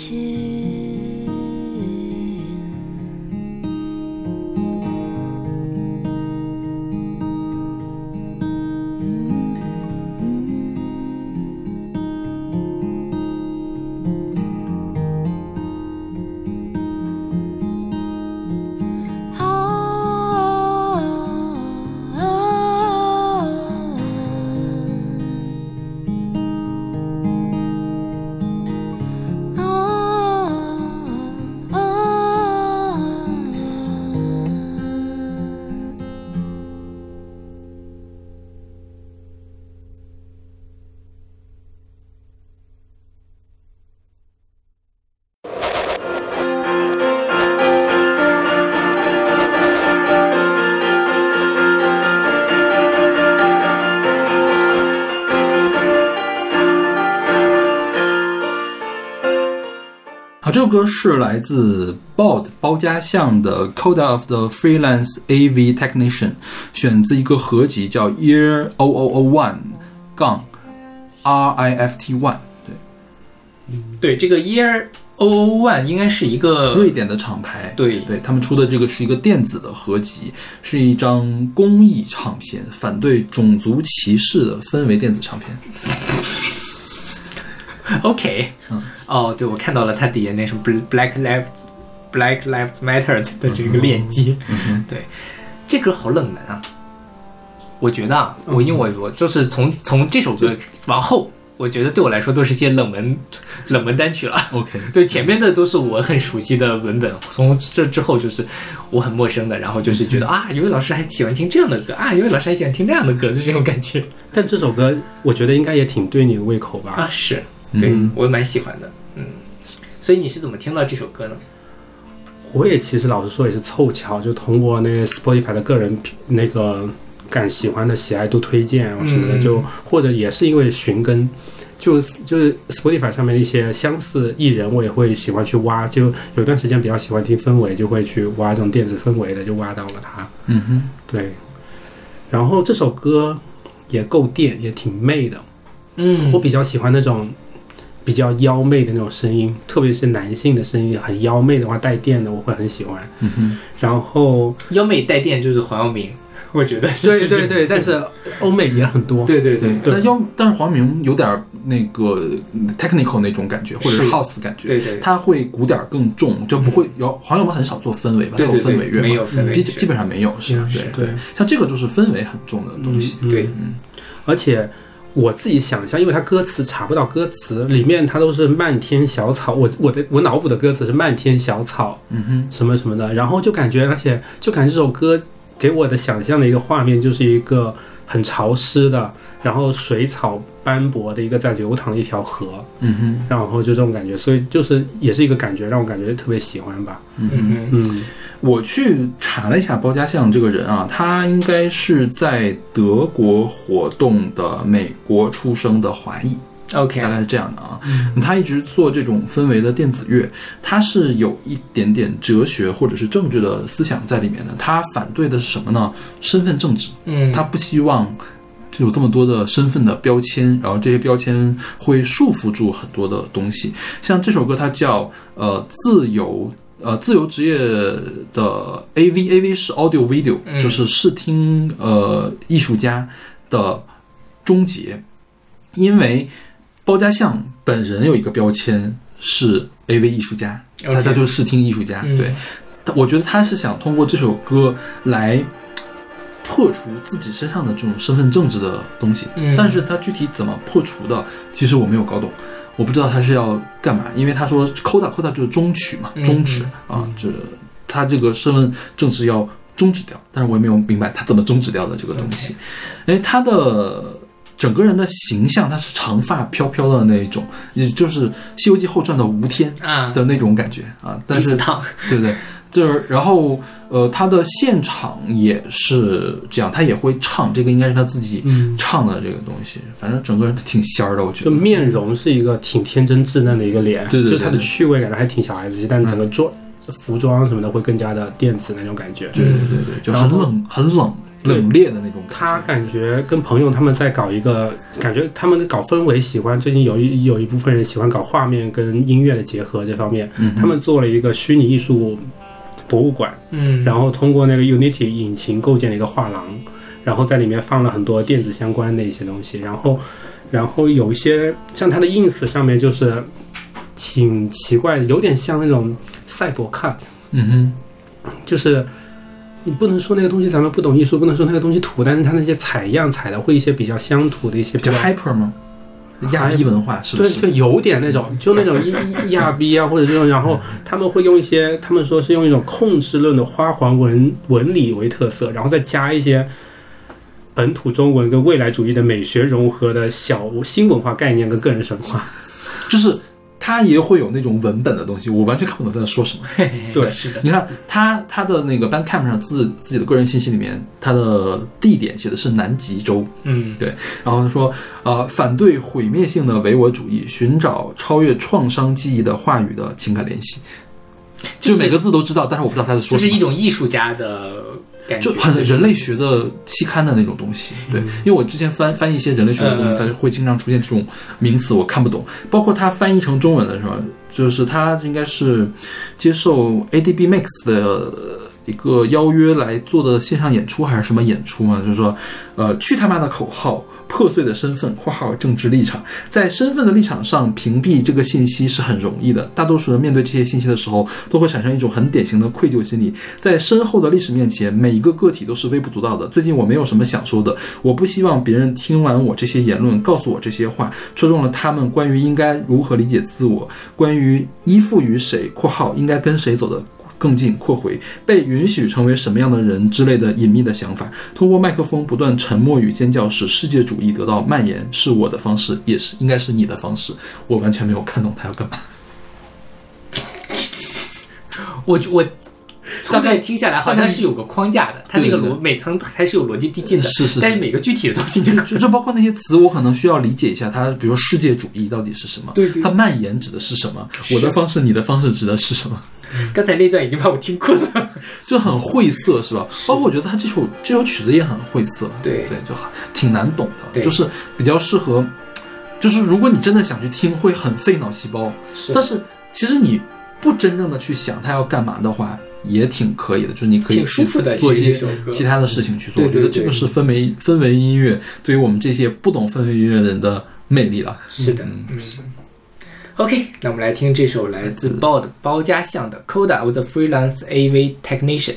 Speaker 4: 起。
Speaker 2: 首歌是来自 Bod 包家巷的《Code of the Freelance AV Technician》，选自一个合集叫 Year O O O One 杠 R I F T One，对，
Speaker 1: 对，这个 Year O O One 应该是一个
Speaker 2: 瑞典的厂牌，
Speaker 1: 对
Speaker 2: 对他们出的这个是一个电子的合集，是一张公益唱片，反对种族歧视的氛围电子唱片。<laughs>
Speaker 1: OK，哦，对，我看到了他底下那什么 Black Lives Black Lives Matters 的这个链接，<laughs> 对，这歌好冷门啊。我觉得啊，我因为我我就是从从这首歌往后，我觉得对我来说都是一些冷门冷门单曲了。
Speaker 2: OK，<laughs>
Speaker 1: 对，前面的都是我很熟悉的文本，从这之后就是我很陌生的，然后就是觉得啊，有位老师还喜欢听这样的歌啊，有位老师还喜欢听那样的歌，就这种感觉
Speaker 3: 但这首歌我觉得应该也挺对你的胃口吧？
Speaker 1: 啊，是对、
Speaker 2: 嗯
Speaker 1: 我蛮喜欢的，嗯，所以你是怎么听到这首歌呢？
Speaker 3: 我也其实老实说也是凑巧，就通过那个 Spotify 的个人那个感喜欢的喜爱度推荐啊什么的，
Speaker 1: 嗯
Speaker 3: 就或者也是因为寻根，就就是 Spotify 上面的一些相似艺人，我也会喜欢去挖。就有段时间比较喜欢听氛围，就会去挖这种电子氛围的，就挖到了他。
Speaker 2: 嗯哼，
Speaker 3: 对，然后这首歌也够电，也挺媚的。
Speaker 1: 嗯
Speaker 3: 我比较喜欢那种比较妖媚的那种声音，特别是男性的声音很妖媚的话，带电的我会很喜欢。
Speaker 2: 嗯哼，
Speaker 3: 然后，
Speaker 1: 妖媚带电就是黄耀明，<laughs> 我觉得
Speaker 3: 对对对，但是欧美也很多。
Speaker 1: 对对对
Speaker 2: 对，但妖但是黄明有点儿那个 technical 那种感觉，或者是
Speaker 1: 是
Speaker 2: house 感觉，
Speaker 1: 对对
Speaker 2: 他会鼓点更重，就不会有黄耀明很少做氛围吧？
Speaker 1: 对对对
Speaker 2: 氛围乐吗？
Speaker 1: 没有氛围
Speaker 2: 基基本上没有，是
Speaker 3: 嗯
Speaker 2: 对
Speaker 3: 对，
Speaker 2: 像这个就是氛围很重的东西。
Speaker 3: 嗯
Speaker 1: 对
Speaker 2: 嗯
Speaker 3: 而且我自己想象，因为它歌词查不到歌词，里面它都是漫天小草，我我的我脑补的歌词是漫天小草
Speaker 2: 嗯哼，
Speaker 3: 什么什么的，然后就感觉，而且就感觉这首歌给我的想象的一个画面就是一个很潮湿的，然后水草斑驳的一个在流淌的一条河，
Speaker 2: 嗯哼，
Speaker 3: 然后就这种感觉，所以就是也是一个感觉，让我感觉特别喜欢吧。
Speaker 2: 嗯哼。
Speaker 1: 嗯
Speaker 2: 我去查了一下包家巷这个人啊，他应该是在德国活动的美国出生的华裔
Speaker 1: ，OK，
Speaker 2: 大概是这样的啊。他一直做这种氛围的电子乐，他是有一点点哲学或者是政治的思想在里面的。他反对的是什么呢？身份政治，
Speaker 1: 嗯，
Speaker 2: 他不希望有这么多的身份的标签，然后这些标签会束缚住很多的东西。像这首歌，它叫呃自由。呃，自由职业的 AV，AV 是 audio video，、
Speaker 1: 嗯。
Speaker 2: 就是视听呃艺术家的终结，因为包家相本人有一个标签是 AV 艺术家，他就是视听艺术家，
Speaker 1: 嗯。
Speaker 2: 对，他我觉得他是想通过这首歌来破除自己身上的这种身份政治的东西，
Speaker 1: 嗯。
Speaker 2: 但是他具体怎么破除的，其实我没有搞懂，我不知道他是要干嘛，因为他说 coda coda 就是终曲嘛，
Speaker 1: 嗯
Speaker 2: 终止啊，这他这个身份正式要终止掉，但是我也没有明白他怎么终止掉的这个东西，因为他的。整个人的形象，他是长发飘飘的那一种，也就是《西游记后传》的吴天
Speaker 1: 啊，
Speaker 2: 的那种感觉啊。但是对不对？就是然后呃，他的现场也是这样，他也会唱，这个应该是他自己
Speaker 3: 嗯，
Speaker 2: 唱的这个东西。反正整个人挺仙儿的，我觉得就。
Speaker 3: 面容是一个挺天真稚嫩的一个脸，
Speaker 2: 对对对
Speaker 3: 就他的趣味感觉还挺小孩子气，但整个装、服装什么的会更加的电子那种感觉。
Speaker 2: 对对对对，就很冷、很冷、冷冽的那种
Speaker 3: 他
Speaker 2: 感觉。
Speaker 3: 感觉跟朋友他们在搞一个，感觉他们搞氛围，喜欢最近有一有一部分人喜欢搞画面跟音乐的结合这方面，
Speaker 2: 嗯
Speaker 3: 他们做了一个虚拟艺术博物馆，
Speaker 1: 嗯，
Speaker 3: 然后通过那个 Unity 引擎构建了一个画廊，然后在里面放了很多电子相关的一些东西，然后然后有一些像它的 ins 上面就是挺奇怪的，有点像那种赛博 cut，
Speaker 2: 嗯哼
Speaker 3: 就是你不能说那个东西咱们不懂艺术，不能说那个东西土，但是它那些采样采的会一些比较乡土的一些
Speaker 2: 比较 hyper 吗？亚裔文化是不
Speaker 3: 对，
Speaker 2: 是？
Speaker 3: 就有点那种，就那种 <laughs> 亚亚裔啊，或者这种，然后他们会用一些，他们说是用一种控制论的花环纹纹理为特色，然后再加一些本土中文跟未来主义的美学融合的小新文化概念跟个人神话。<laughs>
Speaker 2: 就是他也会有那种文本的东西，我完全看不懂他在说什么。<laughs>
Speaker 3: 对
Speaker 1: 是的，
Speaker 2: 你看他他的那个 Bandcamp 上自自己的个人信息里面，他的地点写的是南极洲，
Speaker 1: 嗯对
Speaker 2: 然后他说，呃，反对毁灭性的唯我主义，寻找超越创伤记忆的话语的情感联系。
Speaker 1: 就
Speaker 2: 就是每个字都知道，但是我不知道他在说什么。
Speaker 1: 就是一种艺术家的感觉，
Speaker 2: 就很人类学的期刊的那种东西，对，因为我之前翻翻译一些人类学的东西，
Speaker 1: 嗯
Speaker 2: 它就会经常出现这种名词，我看不懂。包括它翻译成中文的时候，就是它应该是接受 ADB Max 的一个邀约来做的线上演出还是什么演出嘛？就是说，呃，去他妈的口号。破碎的身份（括号政治立场）在身份的立场上屏蔽这个信息是很容易的。大多数人面对这些信息的时候，都会产生一种很典型的愧疚心理。在深厚的历史面前，每一个个体都是微不足道的。最近我没有什么想说的，我不希望别人听完我这些言论，告诉我这些话，戳中了他们关于应该如何理解自我，关于依附于谁（括号应该跟谁走的）。更近（扩回）被允许成为什么样的人之类的隐秘的想法，通过麦克风不断沉默与尖叫，使世界主义得到蔓延，是我的方式，也是应该是你的方式。我完全没有看懂他要干嘛。<laughs>
Speaker 1: 我我大概听下来好像是有个框架的，它那个逻每层还是有逻辑递进的，
Speaker 2: 是是是。
Speaker 1: 但是每个具体的东西就
Speaker 2: 就就包括那些词，我可能需要理解一下它，比如说世界主义到底是什么，
Speaker 1: 对对
Speaker 2: 它蔓延指的是什么，我的方式、你的方式指的是什么，<laughs>
Speaker 1: 刚才那段已经把我听困了。<laughs>
Speaker 2: 就很晦涩，是吧？包括我觉得他这首这首曲子也很晦涩，
Speaker 1: 对。
Speaker 2: 对，就很挺难懂的，就是比较适合，就是如果你真的想去听，会很费脑细胞，
Speaker 1: 是。
Speaker 2: 但是其实你不真正的去想它要干嘛的话，也挺可以的，就是你可以
Speaker 1: 舒服的
Speaker 2: 做一些
Speaker 1: 其
Speaker 2: 他的事情去做。我觉得这个是氛围氛围音乐对于我们这些不懂氛围音乐的人的魅力了。
Speaker 1: 是的，嗯。OK，那我们来听这首来自 Bod 包家巷的《Coda with a Freelance AV Technician》。
Speaker 5: 《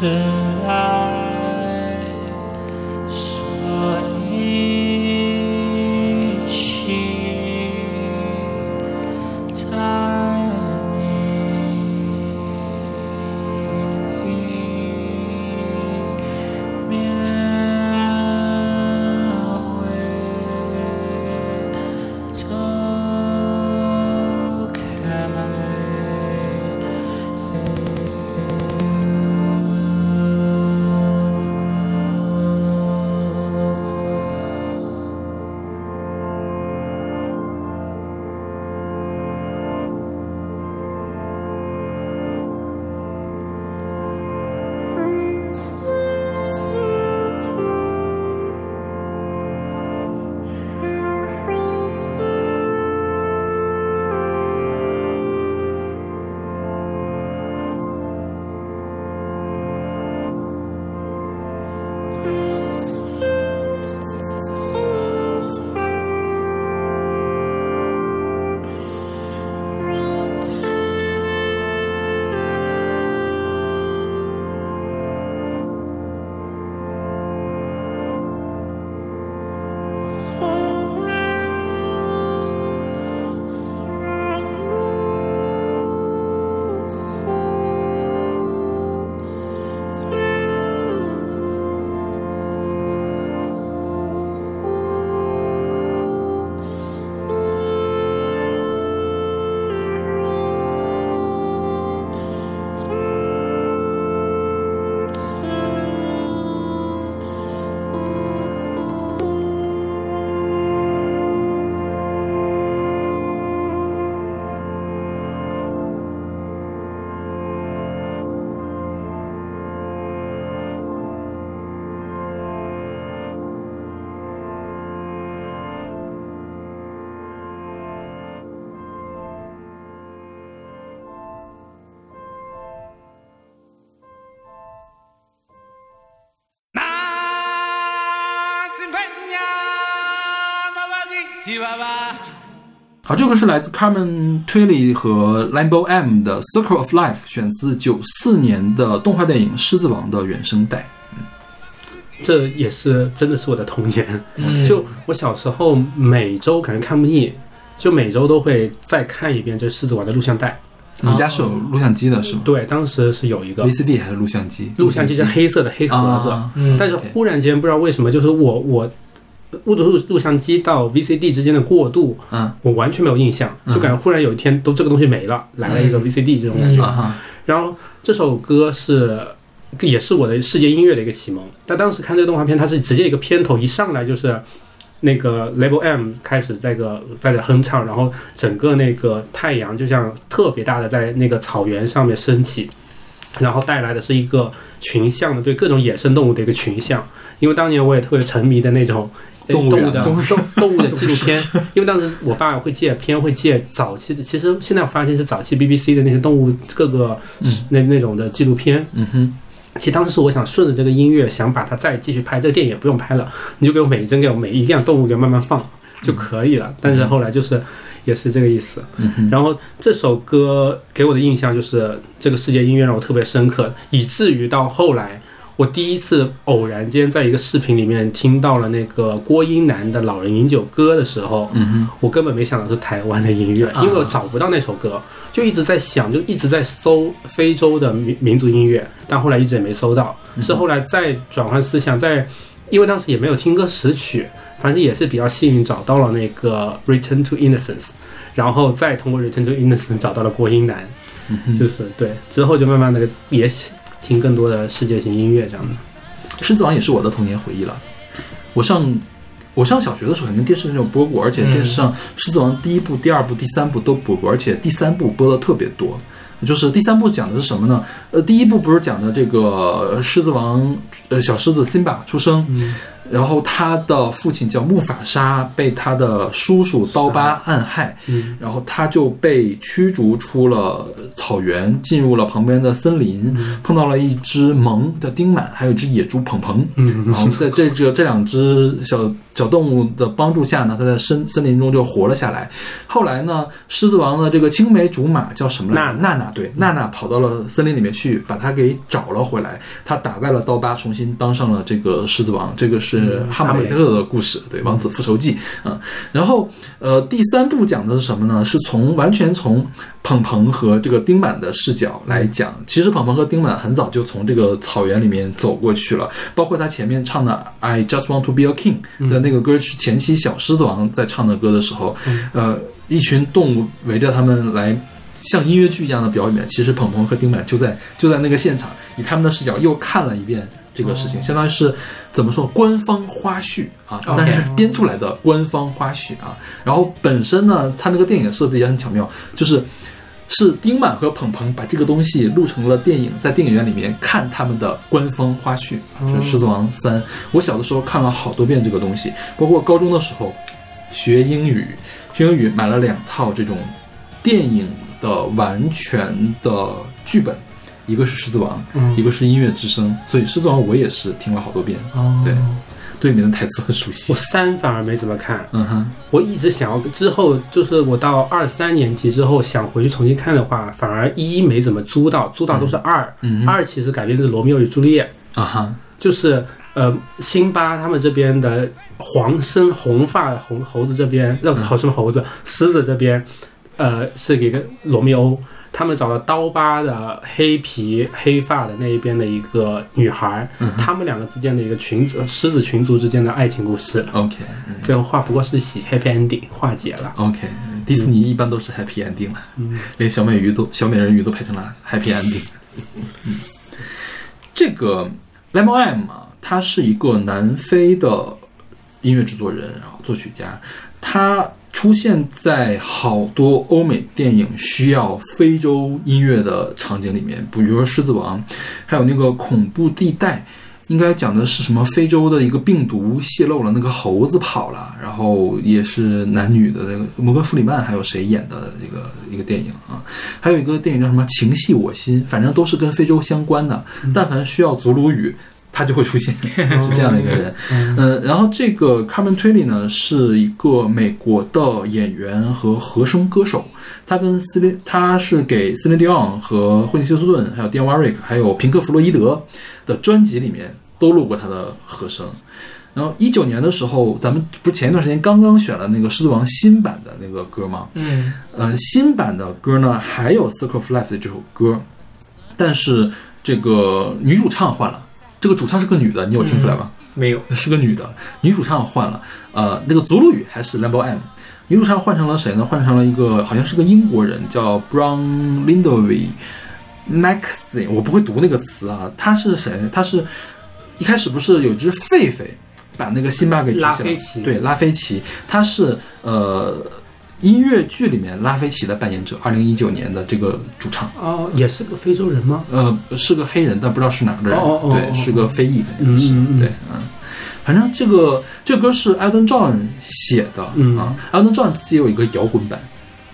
Speaker 5: 是爱，
Speaker 2: 好，这个是来自 Carmen Twilly 和 Lambo M 的《Circle of Life》，选自九四年的动画电影《狮子王》的原声带。
Speaker 3: 这也是真的是我的童年。
Speaker 1: 嗯 <laughs>
Speaker 3: 就我小时候每周可能看不腻，就每周都会再看一遍这《狮子王》的录像带。
Speaker 2: 你家是有录像机的是吗
Speaker 3: 对，当时是有一个
Speaker 2: ？VCD 还是录像机？
Speaker 3: 录像机是黑色的黑盒子，但是忽然间不知道为什么，就是我我录录录像机到 VCD 之间的过渡，
Speaker 2: 嗯。
Speaker 3: 我完全没有印象，
Speaker 2: 嗯。
Speaker 3: 就感觉忽然有一天都这个东西没了，来了一个
Speaker 1: 嗯。
Speaker 3: VCD 这种感觉。然后这首歌是也是我的世界音乐的一个启蒙。但当时看这个动画片，它是直接一个片头一上来就是那个 Label M 开始在个在这哼唱，然后整个那个太阳就像特别大的在那个草原上面升起，然后带来的是一个群像的对各种野生动物的一个群像。因为当年我也特别沉迷的那种呃
Speaker 2: 动物
Speaker 3: 的
Speaker 2: 动
Speaker 3: 物的纪录片，<laughs> 因为当时我爸会借片，会借早期的，其实现在我发现是早期 BBC 的那些动物各个、那那种的纪录片。
Speaker 2: 嗯哼，
Speaker 3: 其实当时我想顺着这个音乐，想把它再继续拍，这个电影也不用拍了，你就给我每一帧给我每一样动物给我慢慢放就可以了。但是后来就是也是这个意思。
Speaker 2: 嗯，
Speaker 3: 然后这首歌给我的印象就是这个世界音乐让我特别深刻，以至于到后来，我第一次偶然间在一个视频里面听到了那个郭英男的《老人饮酒歌》的时候，
Speaker 2: 嗯，
Speaker 3: 我根本没想到是台湾的音乐，
Speaker 2: 啊
Speaker 3: 因为我找不到那首歌，就一直在想，就一直在搜非洲的民民族音乐，但后来一直也没搜到，是后来再转换思想，在因为当时也没有听歌识曲，反正也是比较幸运找到了那个《Return to Innocence》，然后再通过《Return to Innocence》找到了郭英男，就是对，之后就慢慢的也听更多的世界型音乐这样的。
Speaker 2: 狮子王也是我的童年回忆了。我上我上小学的时候，肯定电视上有播过，而且电视上《狮子王》第一部、第二部、第三部都播过，而且第三部播的特别多。就是第三部讲的是什么呢？呃，第一部不是讲的这个狮子王，呃，小狮子辛巴出生，然后他的父亲叫木法沙，被他的叔叔刀疤暗害，
Speaker 3: 嗯
Speaker 2: 然后他就被驱逐出了草原，进入了旁边的森林，碰到了一只萌的丁满，还有一只野猪鹏鹏。
Speaker 3: 嗯
Speaker 2: 然后在这这这两只小小动物的帮助下呢，他在森森林中就活了下来。后来呢，狮子王的这个青梅竹马叫什么来着？娜娜对，娜娜跑到了森林里面去，把他给找了回来。他打败了刀疤，重新当上了这个狮子王。这个是哈姆雷特的故事，对，《王子复仇记》啊。然后呃，第三部讲的是什么呢？是从完全从鹏鹏和这个丁满的视角来讲。其实鹏鹏和丁满很早就从这个草原里面走过去了，包括他前面唱的《I Just Want to Be a King》的那个歌是前期小狮子王在唱的歌的时候，呃，一群动物围着他们来。像音乐剧一样的表演，其实鹏鹏和丁满就在就在那个现场，以他们的视角又看了一遍这个事情，相当于是怎么说官方花絮啊，但是是编出来的官方花絮啊。然后本身呢，它那个电影设计也很巧妙，就是是丁满和鹏鹏把这个东西录成了电影，在电影院里面看他们的官方花絮，就是《狮子王三》。我小的时候看了好多遍这个东西，包括高中的时候学英语，学英语买了两套这种电影的完全的剧本，一个是《狮子王》，
Speaker 3: 嗯
Speaker 2: 一个是《音乐之声》，所以《狮子王》我也是听了好多遍，
Speaker 3: 哦
Speaker 2: 对，对里面的台词很熟悉
Speaker 3: 我。三反而没怎么看，
Speaker 2: 嗯哼，
Speaker 3: 我一直想要之后，就是我到二三年级之后想回去重新看的话，反而一没怎么租到，租到都是二。
Speaker 2: 嗯
Speaker 3: 二其实改编的是《罗密欧与朱丽叶》，
Speaker 2: 啊哈，
Speaker 3: 就是呃辛巴他们这边的黄身红发的红猴子这边，呃好什么猴子狮子这边，呃是给个罗密欧。他们找到刀疤的黑皮黑发的那一边的一个女孩，他们两个之间的一个群族狮子群族之间的爱情故事
Speaker 2: ，OK
Speaker 3: 最后话不过是喜 happy ending 化解了。
Speaker 2: OK，迪士尼一般都是 Happy Ending 了，连小美鱼都小美人鱼都拍成了 Happy Ending。嗯，这个 Lemon M 啊，他是一个南非的音乐制作人，然后作曲家，他出现在好多欧美电影需要非洲音乐的场景里面，比如说《狮子王》，还有那个《恐怖地带》。应该讲的是什么？非洲的一个病毒泄露了，那个猴子跑了，然后也是男女的那个摩根·弗里曼还有谁演的一个一个电影啊？还有一个电影叫什么《情系我心》，反正都是跟非洲相关的。但凡需要祖鲁语，他就会出现，<laughs> 是这样的一个人。嗯，然后这个 Carmen Twilly 呢是一个美国的演员和和声歌手，他跟斯林，他是给斯林迪昂和惠尼休斯顿，还有 Dion Warwick，还有平克·弗洛伊德的专辑里面都录过他的和声。然后一九年的时候，咱们不是前一段时间刚刚选了那个《狮子王》新版的那个歌吗？
Speaker 1: 嗯，
Speaker 2: 呃，新版的歌呢还有《Circle of Life》的这首歌，但是这个女主唱换了，这个主唱是个女的，你有听出来吗？
Speaker 1: 没有，
Speaker 2: 是个女的，女主唱换了，呃，那个祖鲁语还是 Lambo M，女主唱换成了谁呢？换成了一个好像是个英国人，叫 Brown Lindowy Maxine，我不会读那个词啊，他是谁？他是一开始不是有只狒狒把那个辛巴给举起来对，拉菲奇，他是呃。
Speaker 6: 音乐剧里面拉菲奇的扮演者，二零一九年的这个主唱，
Speaker 3: 哦，也是个非洲人吗？
Speaker 6: 呃，是个黑人，但不知道是哪儿的人，对，
Speaker 3: 哦哦哦哦
Speaker 6: 是个非裔，肯定是，对，嗯。反正这个这歌是 John 写的、
Speaker 3: 嗯
Speaker 6: 啊 John 自己有一个摇滚版，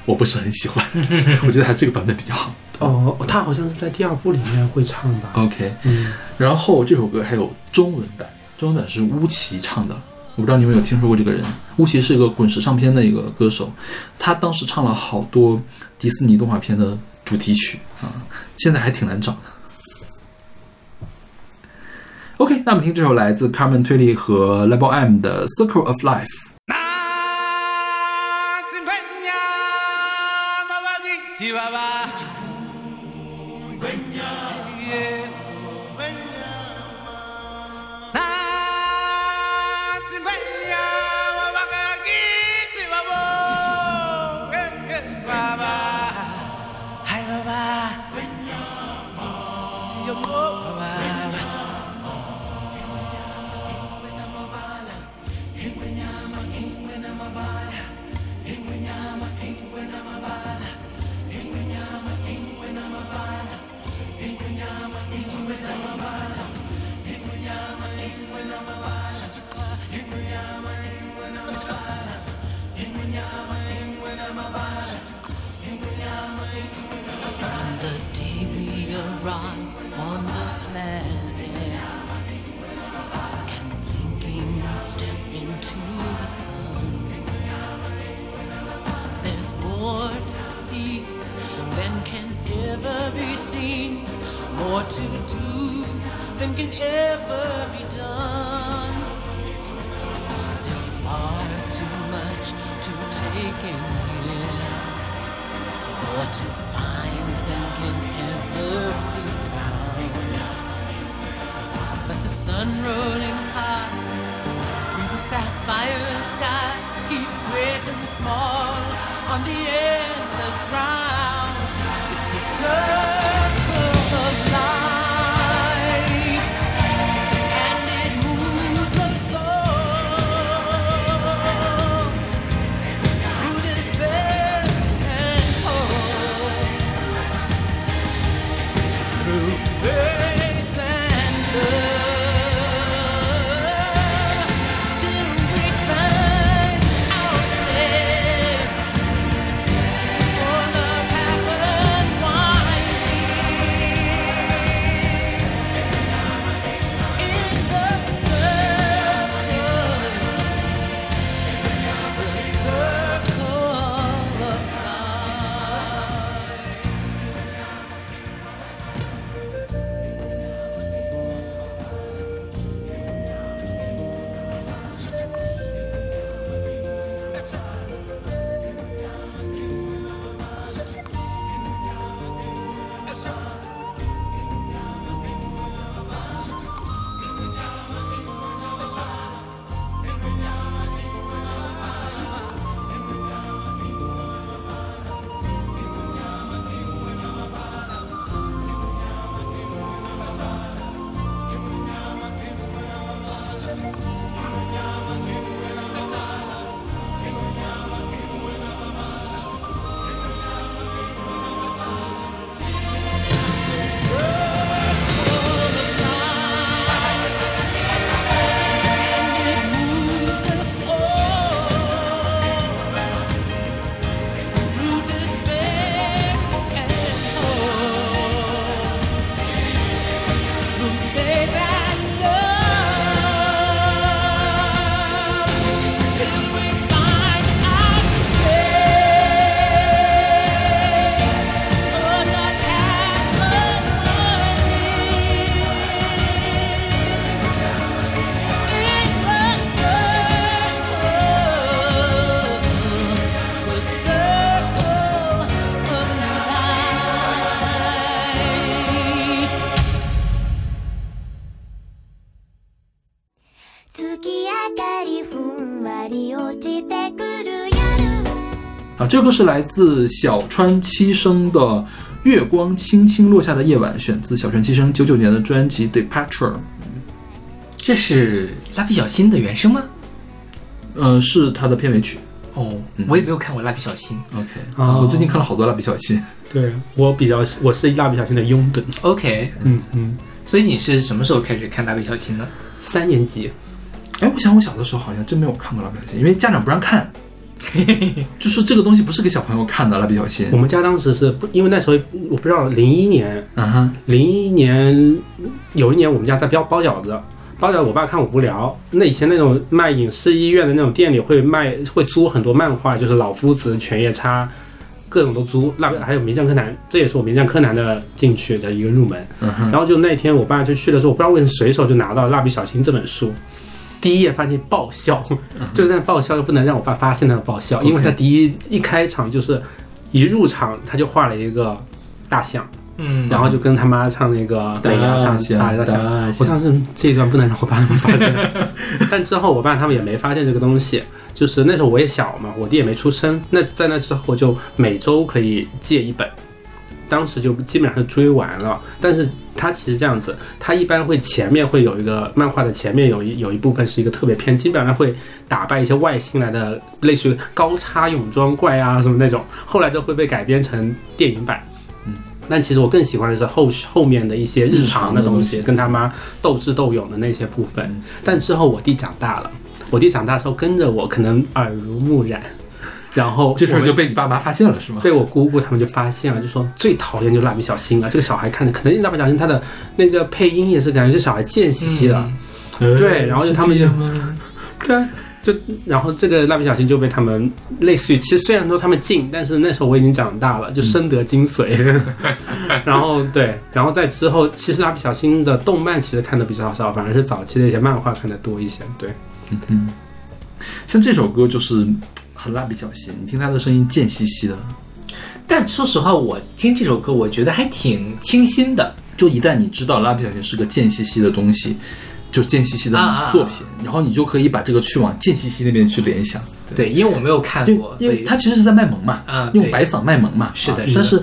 Speaker 6: 我不是很喜欢，<laughs> 我觉得他这个版本比较好。
Speaker 3: 哦，他好像是在第二部里面会唱吧
Speaker 6: ？OK，
Speaker 3: 嗯，
Speaker 6: 然后这首歌还有中文版，中文版是巫奇唱的，我不知道你们有听说过这个人。巫奇是一个滚石唱片的一个歌手，他当时唱了好多迪士尼动画片的主题曲啊，现在还挺难找的。OK，那我们听这首来自 Carmen Twilly 和 Level M 的《Circle of Life》。这个是来自小川七生的《月光轻轻落下的夜晚》，选自小川七生九九年的专辑《Departure》。
Speaker 1: 这是蜡笔小新的原声吗？
Speaker 6: 呃，是他的片尾曲。
Speaker 1: 哦
Speaker 2: 嗯，
Speaker 1: 我也没有看过蜡笔小新。
Speaker 2: OK，、
Speaker 3: 哦
Speaker 2: 我最近看了好多蜡笔小新。
Speaker 3: 对我比较我是蜡笔小新的拥趸
Speaker 1: ，OK，
Speaker 3: 嗯嗯，
Speaker 1: 所以你是什么时候开始看蜡笔小新的？
Speaker 3: 三年级
Speaker 2: 哎，我想我小的时候好像真没有看过蜡笔小新，因为家长不让看，<laughs> 就是这个东西不是给小朋友看的。蜡笔小新
Speaker 3: 我，们家当时是不，因为那时候我不知道零一年，
Speaker 2: 嗯哼，
Speaker 3: 零一年有一年我们家在包包饺子，包饺子我爸看我无聊，那以前那种卖影视医院的那种店里会卖会租很多漫画，就是老夫子、犬夜叉，各种都租。蜡笔还有名侦柯南，这也是我名侦柯南的进去的一个入门。然后就那天我爸就去的时候，我不知道为什么随手就拿到《蜡笔小新》这本书，第一页发现爆笑，就是在爆笑，又不能让我爸发现那个爆笑，因为他第一一开场就是一入场他就画了一个大象，
Speaker 1: 嗯
Speaker 3: 然后就跟他妈唱那个
Speaker 2: 大
Speaker 3: 美伢唱
Speaker 2: 象
Speaker 3: 大大象。
Speaker 2: 大象，
Speaker 3: 我当时这一段不能让我爸他们发现，<laughs> 但之后我爸他们也没发现这个东西。就是那时候我也小嘛，我弟也没出生。那在那之后就每周可以借一本，当时就基本上是追完了。但是它其实这样子，它一般会前面会有一个漫画的前面有一有一部分是一个特别篇，基本上会打败一些外星来的，类似于高叉泳装怪啊什么那种，后来就会被改编成电影版。
Speaker 2: 嗯，
Speaker 3: 但其实我更喜欢的是后后面的一些日常的东西，跟他妈斗智斗勇的那些部分。
Speaker 2: 嗯
Speaker 3: 但之后我弟长大了，我弟长大之后跟着我，可能耳濡目染，然后
Speaker 2: 这事儿就被你爸妈发现了是吗？
Speaker 3: 被我姑姑他们就发现了，就说最讨厌就是蜡笔小新了。这个小孩看着，可能蜡笔小新他的那个配音也是感觉这小孩贱兮兮的，
Speaker 2: 嗯
Speaker 3: 对然后就他们
Speaker 2: 是这样吗？
Speaker 3: 对，就然后这个蜡笔小新就被他们类似于，其实虽然说他们禁，但是那时候我已经长大了，就深得精髓。<laughs> 然后对，然后在之后，其实蜡笔小新的动漫其实看的比较少，反而是早期的一些漫画看的多一些。对，
Speaker 2: 嗯嗯，像这首歌就是很蜡笔小新，你听他的声音贱兮兮的，
Speaker 1: 但说实话，我听这首歌，我觉得还挺清新的。
Speaker 2: 就一旦你知道蜡笔小新是个贱兮兮的东西，就是贱兮兮的
Speaker 1: 啊啊啊
Speaker 2: 作品，然后你就可以把这个去往贱兮兮那边去联想。
Speaker 1: 对，因为我没有看过，，
Speaker 2: 因为
Speaker 1: 所以
Speaker 2: 他其实是在卖萌嘛，
Speaker 1: 啊
Speaker 2: 用白嗓卖萌嘛。啊
Speaker 1: 是的是的
Speaker 2: 但是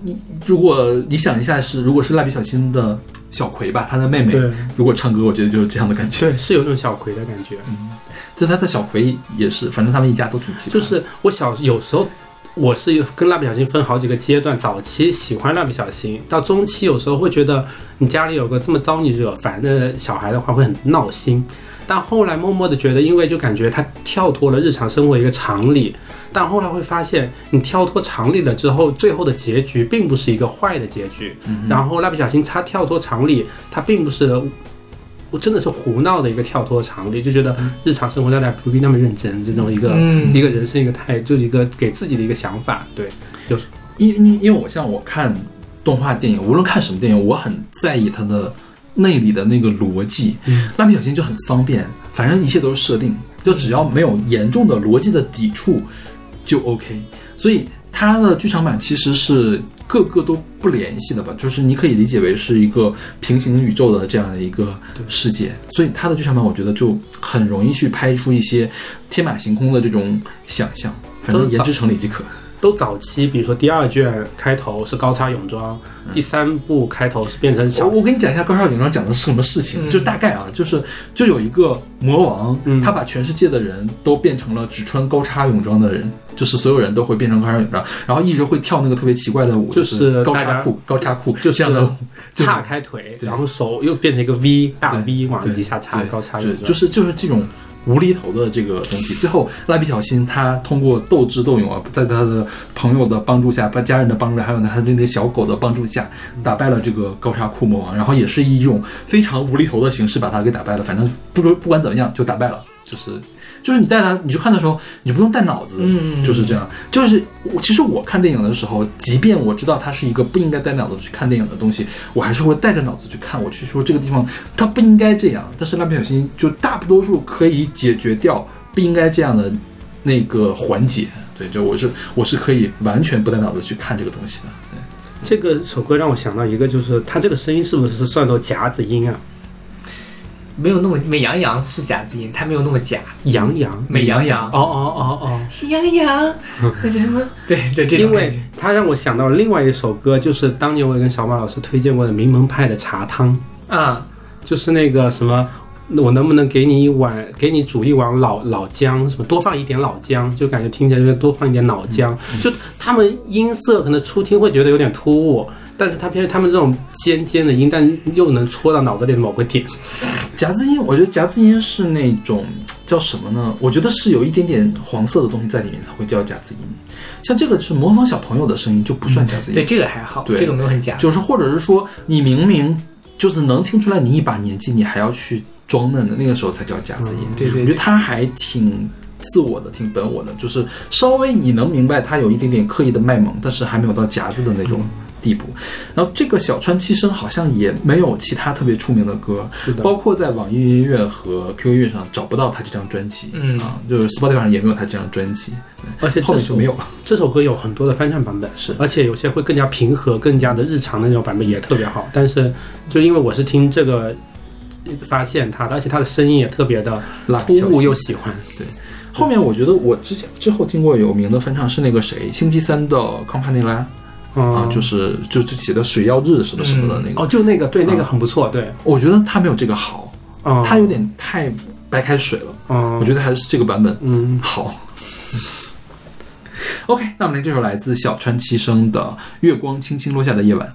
Speaker 2: 你如果你想一下是，如果是蜡笔小新的小葵吧，他的妹妹，如果唱歌，我觉得就是这样的感觉。
Speaker 3: 对，是有那种小葵的感觉。
Speaker 2: 嗯就他的小葵也是，反正他们一家都挺奇葩。
Speaker 3: 就是我小有时候我是跟蜡笔小新分好几个阶段，早期喜欢蜡笔小新，到中期有时候会觉得你家里有个这么招你惹烦的小孩的话会很闹心，但后来默默的觉得，因为就感觉他跳脱了日常生活一个常理，但后来会发现你跳脱常理了之后，最后的结局并不是一个坏的结局，
Speaker 2: 嗯
Speaker 3: 然后蜡笔小新他跳脱常理，他并不是。我真的是胡闹的一个跳脱常理，就觉得日常生活大家不必那么认真，这种一个、
Speaker 1: 嗯
Speaker 3: 一个人生一个态，就是一个给自己的一个想法。对，就
Speaker 2: 因因因为我像我看动画电影，无论看什么电影，我很在意它的内里的那个逻辑。
Speaker 3: 嗯
Speaker 2: 蜡笔小新就很方便，反正一切都是设定，就只要没有严重的逻辑的抵触就 OK。所以它的剧场版其实是各个都不联系的吧，就是你可以理解为是一个平行宇宙的这样的一个世界。所以它的剧场版我觉得就很容易去拍出一些天马行空的这种想象，反正言之成理即可。
Speaker 3: 都早期，比如说第二卷开头是高叉泳装，第三部开头是变成小
Speaker 2: 我我跟你讲一下高叉泳装讲的是什么事情，
Speaker 1: 嗯。
Speaker 2: 就大概啊，就是就有一个魔王，
Speaker 3: 嗯。
Speaker 2: 他把全世界的人都变成了只穿高叉泳装的人，就是所有人都会变成高叉泳装，然后一直会跳那个特别奇怪的舞，
Speaker 3: 就
Speaker 2: 就是高叉裤，高叉裤，
Speaker 3: 就是
Speaker 2: 这样的舞，这种
Speaker 3: 岔开腿，然后手又变成一个 V 大 V 往底下插
Speaker 2: 对
Speaker 3: 高叉泳，装，
Speaker 2: 就是就是这种无厘头的这个东西。最后，蜡笔小新他通过斗智斗勇啊，在他的朋友的帮助下，把家人的帮助，还有呢他的那只小狗的帮助下，打败了这个高叉裤魔王，然后也是以一种非常无厘头的形式把他给打败了。反正不不管怎么样，就打败了，就是。就是你带他，你去看的时候，你不用带脑子，
Speaker 1: 嗯
Speaker 2: 就是这样。就是我其实我看电影的时候，即便我知道它是一个不应该带脑子去看电影的东西，我还是会带着脑子去看。我去说这个地方它不应该这样，但是蜡笔小新就大多数可以解决掉不应该这样的那个环节。对，就我是我是可以完全不带脑子去看这个东西的。对
Speaker 3: 这个首歌让我想到一个，就是他这个声音是不是算作夹子音啊？
Speaker 1: 没有那么美羊羊是夹子音，它没有那么假。
Speaker 3: 羊羊，
Speaker 1: 美羊羊
Speaker 3: 哦哦哦哦，
Speaker 1: 喜羊羊，那 <laughs> 什么？对，对这种
Speaker 3: 因为。它让我想到另外一首歌，就是当年我也跟小马老师推荐过的《名门派的茶汤》，
Speaker 1: 啊，
Speaker 3: 就是那个什么我能不能给你一碗，给你煮一碗老老姜，什么多放一点老姜，就感觉听起来就是多放一点老姜。就他们音色可能初听会觉得有点突兀，但是他偏他们这种尖尖的音，但又能戳到脑子里的某个点。
Speaker 2: 夹子音，我觉得夹子音是那种叫什么呢？我觉得是有一点点黄色的东西在里面才会叫夹子音。像这个是模仿小朋友的声音就不算夹子音，
Speaker 1: 对这个还好，
Speaker 2: 对
Speaker 1: 这个没有很假。
Speaker 2: 就是或者是说你明明就是能听出来你一把年纪，你还要去装嫩的，那个时候才叫夹子音。
Speaker 1: 对对
Speaker 2: 我觉得他还挺自我的，挺本我的，就是稍微你能明白他有一点点刻意的卖萌，但是还没有到夹子的那种地步。然后这个小川七生好像也没有其他特别出名的歌，
Speaker 3: 是的
Speaker 2: 包括在网易云音乐和 QQ 音乐上找不到他这张专辑，
Speaker 1: 嗯
Speaker 2: 啊，就是 Spotify 上也没有他这张专辑，
Speaker 3: 而且这首
Speaker 2: 后面就没有了。
Speaker 3: 这首歌有很多的翻唱版本，
Speaker 2: 是
Speaker 3: 而且有些会更加平和、更加的日常的那种版本也特别好。但是就因为我是听这个发现他的，而且他的声音也特别的突兀又喜欢。
Speaker 2: 对后面我觉得我之前之后听过有名的翻唱是那个谁，星期三的康帕内拉
Speaker 3: 嗯
Speaker 2: 啊，就是就就写的水曜日什么什么的那个，
Speaker 3: 哦，就那个对，那个
Speaker 2: 啊。
Speaker 3: 很不错，对，
Speaker 2: 我觉得他没有这个好，
Speaker 3: 嗯，
Speaker 2: 他有点太白开水了，
Speaker 3: 嗯，
Speaker 2: 我觉得还是这个版本
Speaker 3: 嗯，
Speaker 2: 好。OK，那我们来这首来自小川七生的《月光轻轻落下的夜晚》。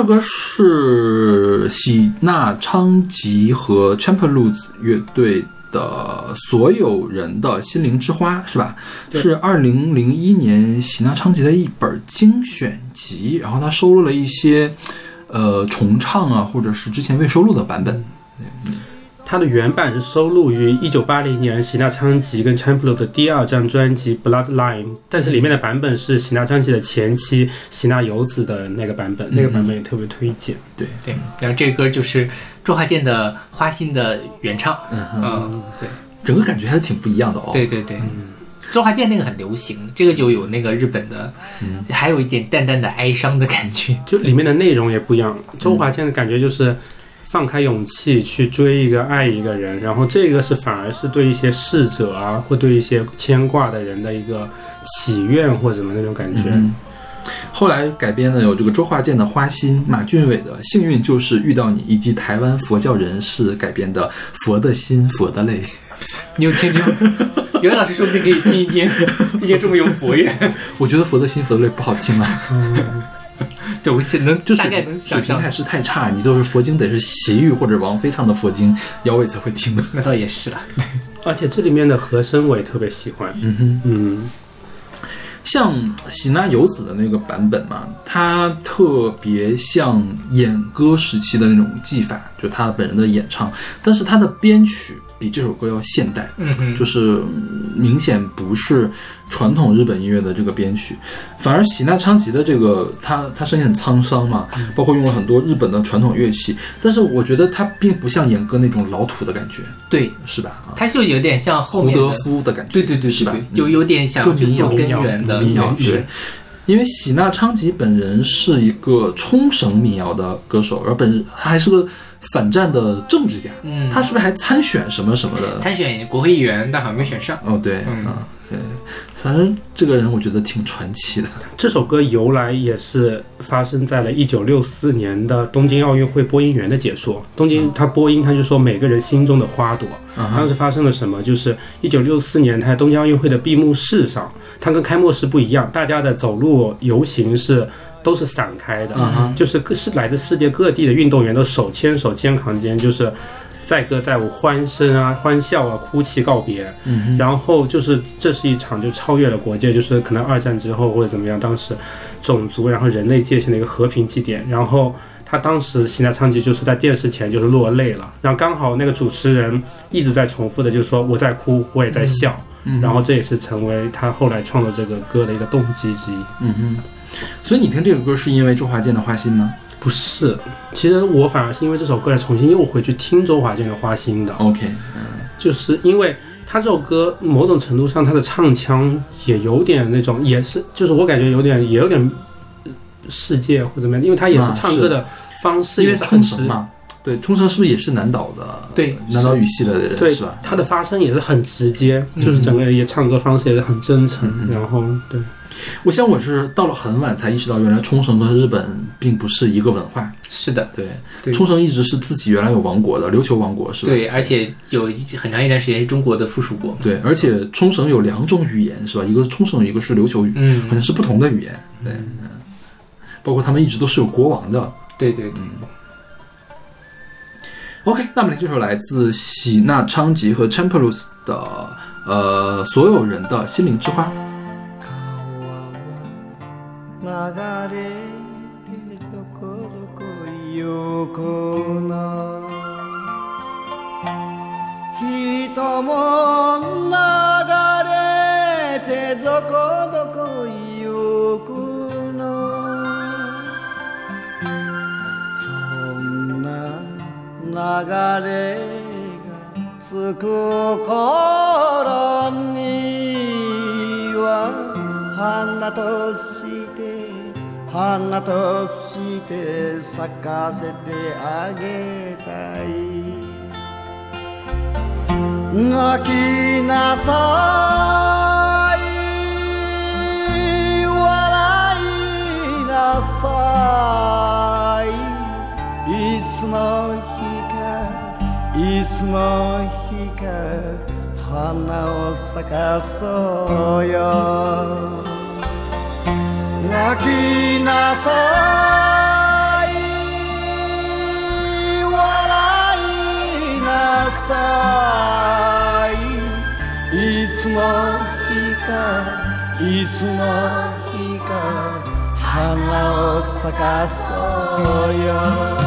Speaker 2: 这首歌是喜纳昌吉和 Champalooz 乐队的所有人的心灵之花，是吧？是二零零一年喜纳昌吉的一本精选集，然后他收录了一些呃重唱啊，或者是之前未收录的版本。
Speaker 3: 它的原版是收录于一九八零年喜纳昌吉跟 Champlo 的第二张专辑《Bloodline》，但是里面的版本是喜纳昌吉的前妻喜纳由子的那个版本，那个版本也特别推荐。
Speaker 1: 对对，然后这个歌就是周华健的《花心》的原唱。嗯，对，
Speaker 2: 整个感觉还挺不一样的哦。
Speaker 1: 对对对。周华健那个很流行，这个就有那个日本的，还有一点淡淡的哀伤的感觉。
Speaker 3: 就里面的内容也不一样。周华健的感觉就是放开勇气去追一个爱一个人，然后这个是反而是对一些逝者啊，或对一些牵挂的人的一个祈愿或者什么那种感觉。
Speaker 2: 嗯，后来改编的有这个周华健的《花心》，马俊伟的《幸运就是遇到你》，以及台湾佛教人士改编的《佛的心，佛的泪》。
Speaker 1: 你有听这个？<laughs> 有位老师说不定可以听一听，毕竟这么有佛缘。<laughs>
Speaker 2: 我觉得《佛的心，佛的泪》不好听啊，
Speaker 1: 对，我能
Speaker 2: 就
Speaker 1: 大概
Speaker 2: 水
Speaker 1: 能
Speaker 2: 水平还。是太差。你都是佛经得是习玉或者王菲唱的佛经，姚伟才会听的。
Speaker 1: 那倒也是了。<laughs>
Speaker 3: 而且这里面的和声我也特别喜欢。
Speaker 2: 嗯哼。
Speaker 3: 嗯，
Speaker 2: 像喜纳由子的那个版本嘛，它特别像演歌时期的那种技法，就他本人的演唱，但是他的编曲比这首歌要现代，
Speaker 1: 嗯哼，
Speaker 2: 就是嗯明显不是传统日本音乐的这个编曲，反而喜纳昌吉的这个他他声音很沧桑嘛，包括用了很多日本的传统乐器，但是我觉得他并不像演歌那种老土的感觉，
Speaker 1: 对，
Speaker 2: 是吧？啊，
Speaker 1: 他就有点像后
Speaker 2: 胡德，夫的感觉，
Speaker 1: 对对对
Speaker 2: 是吧？
Speaker 1: 就有点想
Speaker 2: 更民谣
Speaker 1: 去做根源的
Speaker 2: 民谣
Speaker 1: 原
Speaker 2: 对。因为喜纳昌吉本人是一个冲绳民谣的歌手，而本他还是个反战的政治家，
Speaker 1: 嗯，
Speaker 2: 他是不是还参选什么什么的？
Speaker 1: 参选国会议员，但好像没选上。
Speaker 2: 哦，对，
Speaker 1: 嗯
Speaker 2: 啊，对，反正这个人我觉得挺传奇的。
Speaker 3: 这首歌由来也是发生在了一九六四年的东京奥运会播音员的解说。东京他播音，他就说每个人心中的花朵。
Speaker 2: 嗯
Speaker 3: 当时发生了什么？就是一九六四年，他在东京奥运会的闭幕式上，他跟开幕式不一样，大家的走路游行是都是散开的，就是各是来自世界各地的运动员都手牵手、肩扛肩，就是载歌载舞、欢声啊、欢笑啊、哭泣告别。
Speaker 2: 嗯哼，
Speaker 3: 然后就是这是一场就超越了国界，就是可能二战之后或者怎么样，当时种族然后人类界限的一个和平祭典。然后他当时喜纳昌吉就是在电视前就是落泪了，然后刚好那个主持人一直在重复的就是说我在哭，我也在笑，
Speaker 2: 嗯
Speaker 3: 然后这也是成为他后来创作这个歌的一个动机之一。
Speaker 2: 嗯哼，所以你听这首歌是因为周华健的《花心》吗
Speaker 3: 不是，其实我反而是因为这首歌来重新又回去听周华健的《花心》的。
Speaker 2: ？OK，嗯
Speaker 3: 就是因为他这首歌某种程度上他的唱腔也有点那种，也是就是我感觉有点也有点呃世界或者怎么样，因为他也是
Speaker 2: 啊
Speaker 3: 唱歌的方式
Speaker 2: 因为
Speaker 3: 也是很直，
Speaker 2: 冲绳嘛，对，冲绳是不是也是南岛的？
Speaker 1: 对
Speaker 2: 南岛语系的人
Speaker 3: 对
Speaker 2: 是吧？
Speaker 3: 他的发声也是很直接，
Speaker 1: 嗯
Speaker 3: 就是整个也唱歌方式也是很真诚，然后对
Speaker 2: 我想我是到了很晚才意识到，原来冲绳跟日本并不是一个文化。
Speaker 1: 是的，
Speaker 2: 对，
Speaker 1: 对
Speaker 2: 冲绳一直是自己原来有王国的琉球王国，是吧？
Speaker 1: 对，而且有很长一段时间是中国的附属国。
Speaker 2: 对，而且冲绳有两种语言，是吧？一个是冲绳语，一个是琉球语，嗯好像
Speaker 1: 嗯，
Speaker 2: 是不同的语言。对，嗯，包括他们一直都是有国王的。
Speaker 1: 对对对
Speaker 2: ，OK，那么这首来自喜纳昌吉和 Champalooz 的呃所有人的心灵之花。
Speaker 5: こな人も流れてどこどこ行くのそんな流れがつく頃には花とし花として咲かせてあげたい。泣きなさい。笑いなさい。いつの日かいつの日か花を咲かそうよ。泣きなさい。笑いなさい。いつの日かいつの日か花を咲かそうよ。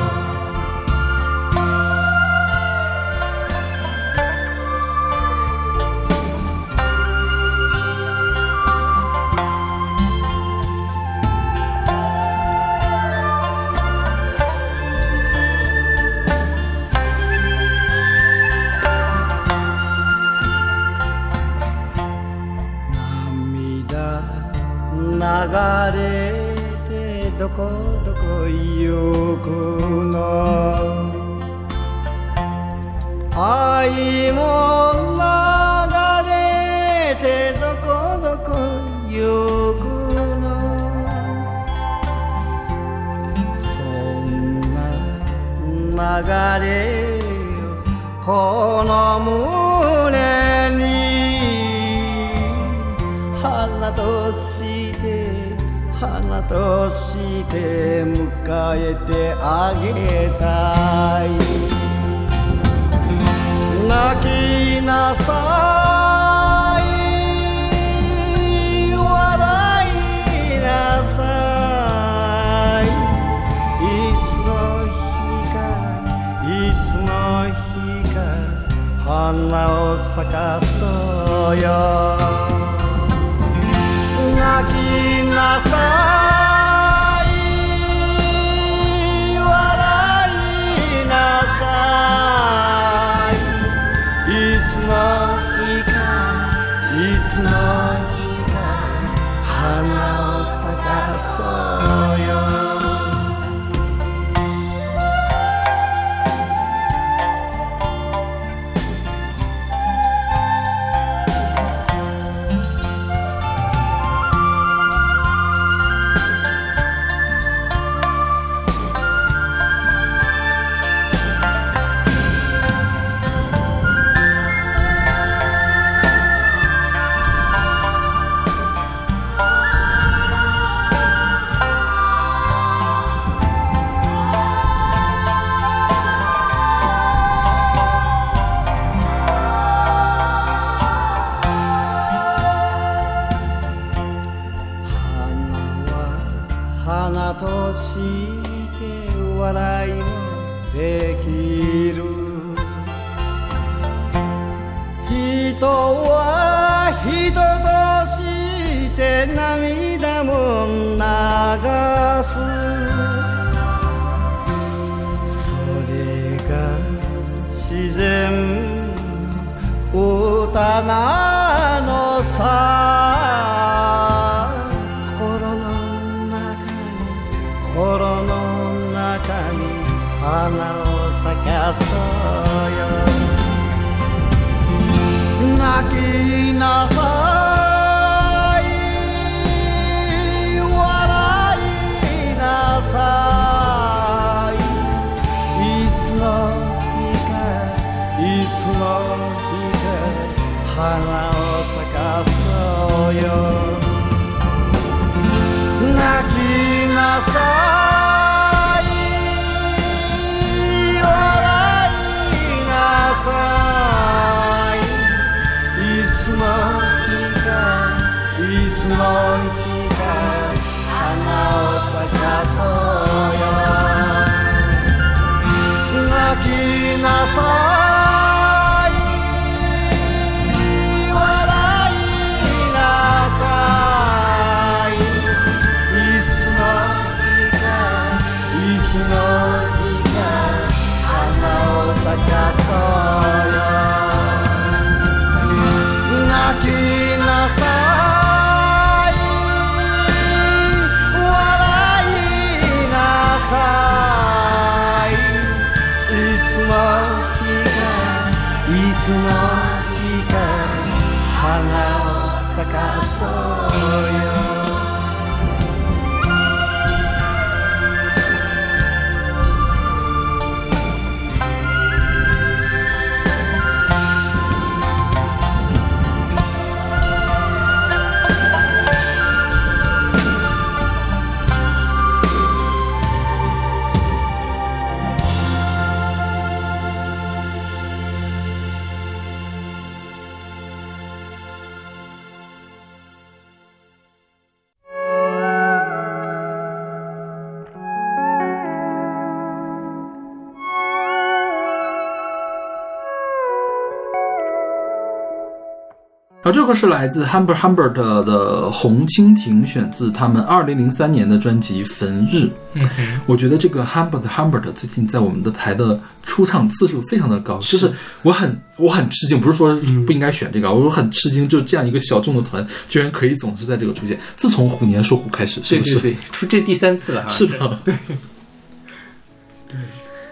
Speaker 2: 这个是来自 Humbert Humbert 的红蜻蜓，选自他们二零零三年的专辑《焚日》。
Speaker 1: 嗯哼，
Speaker 2: 我觉得这个 Humbert Humbert 最近在我们的台的出场次数非常的高，就是我很我很吃惊，不是说不应该选这个，啊，我很吃惊，就这样一个小众的团，居然可以总是在这个出现。自从虎年说虎开始，是不是？
Speaker 1: 对对对，出这第三次了哈。
Speaker 2: 是的，对。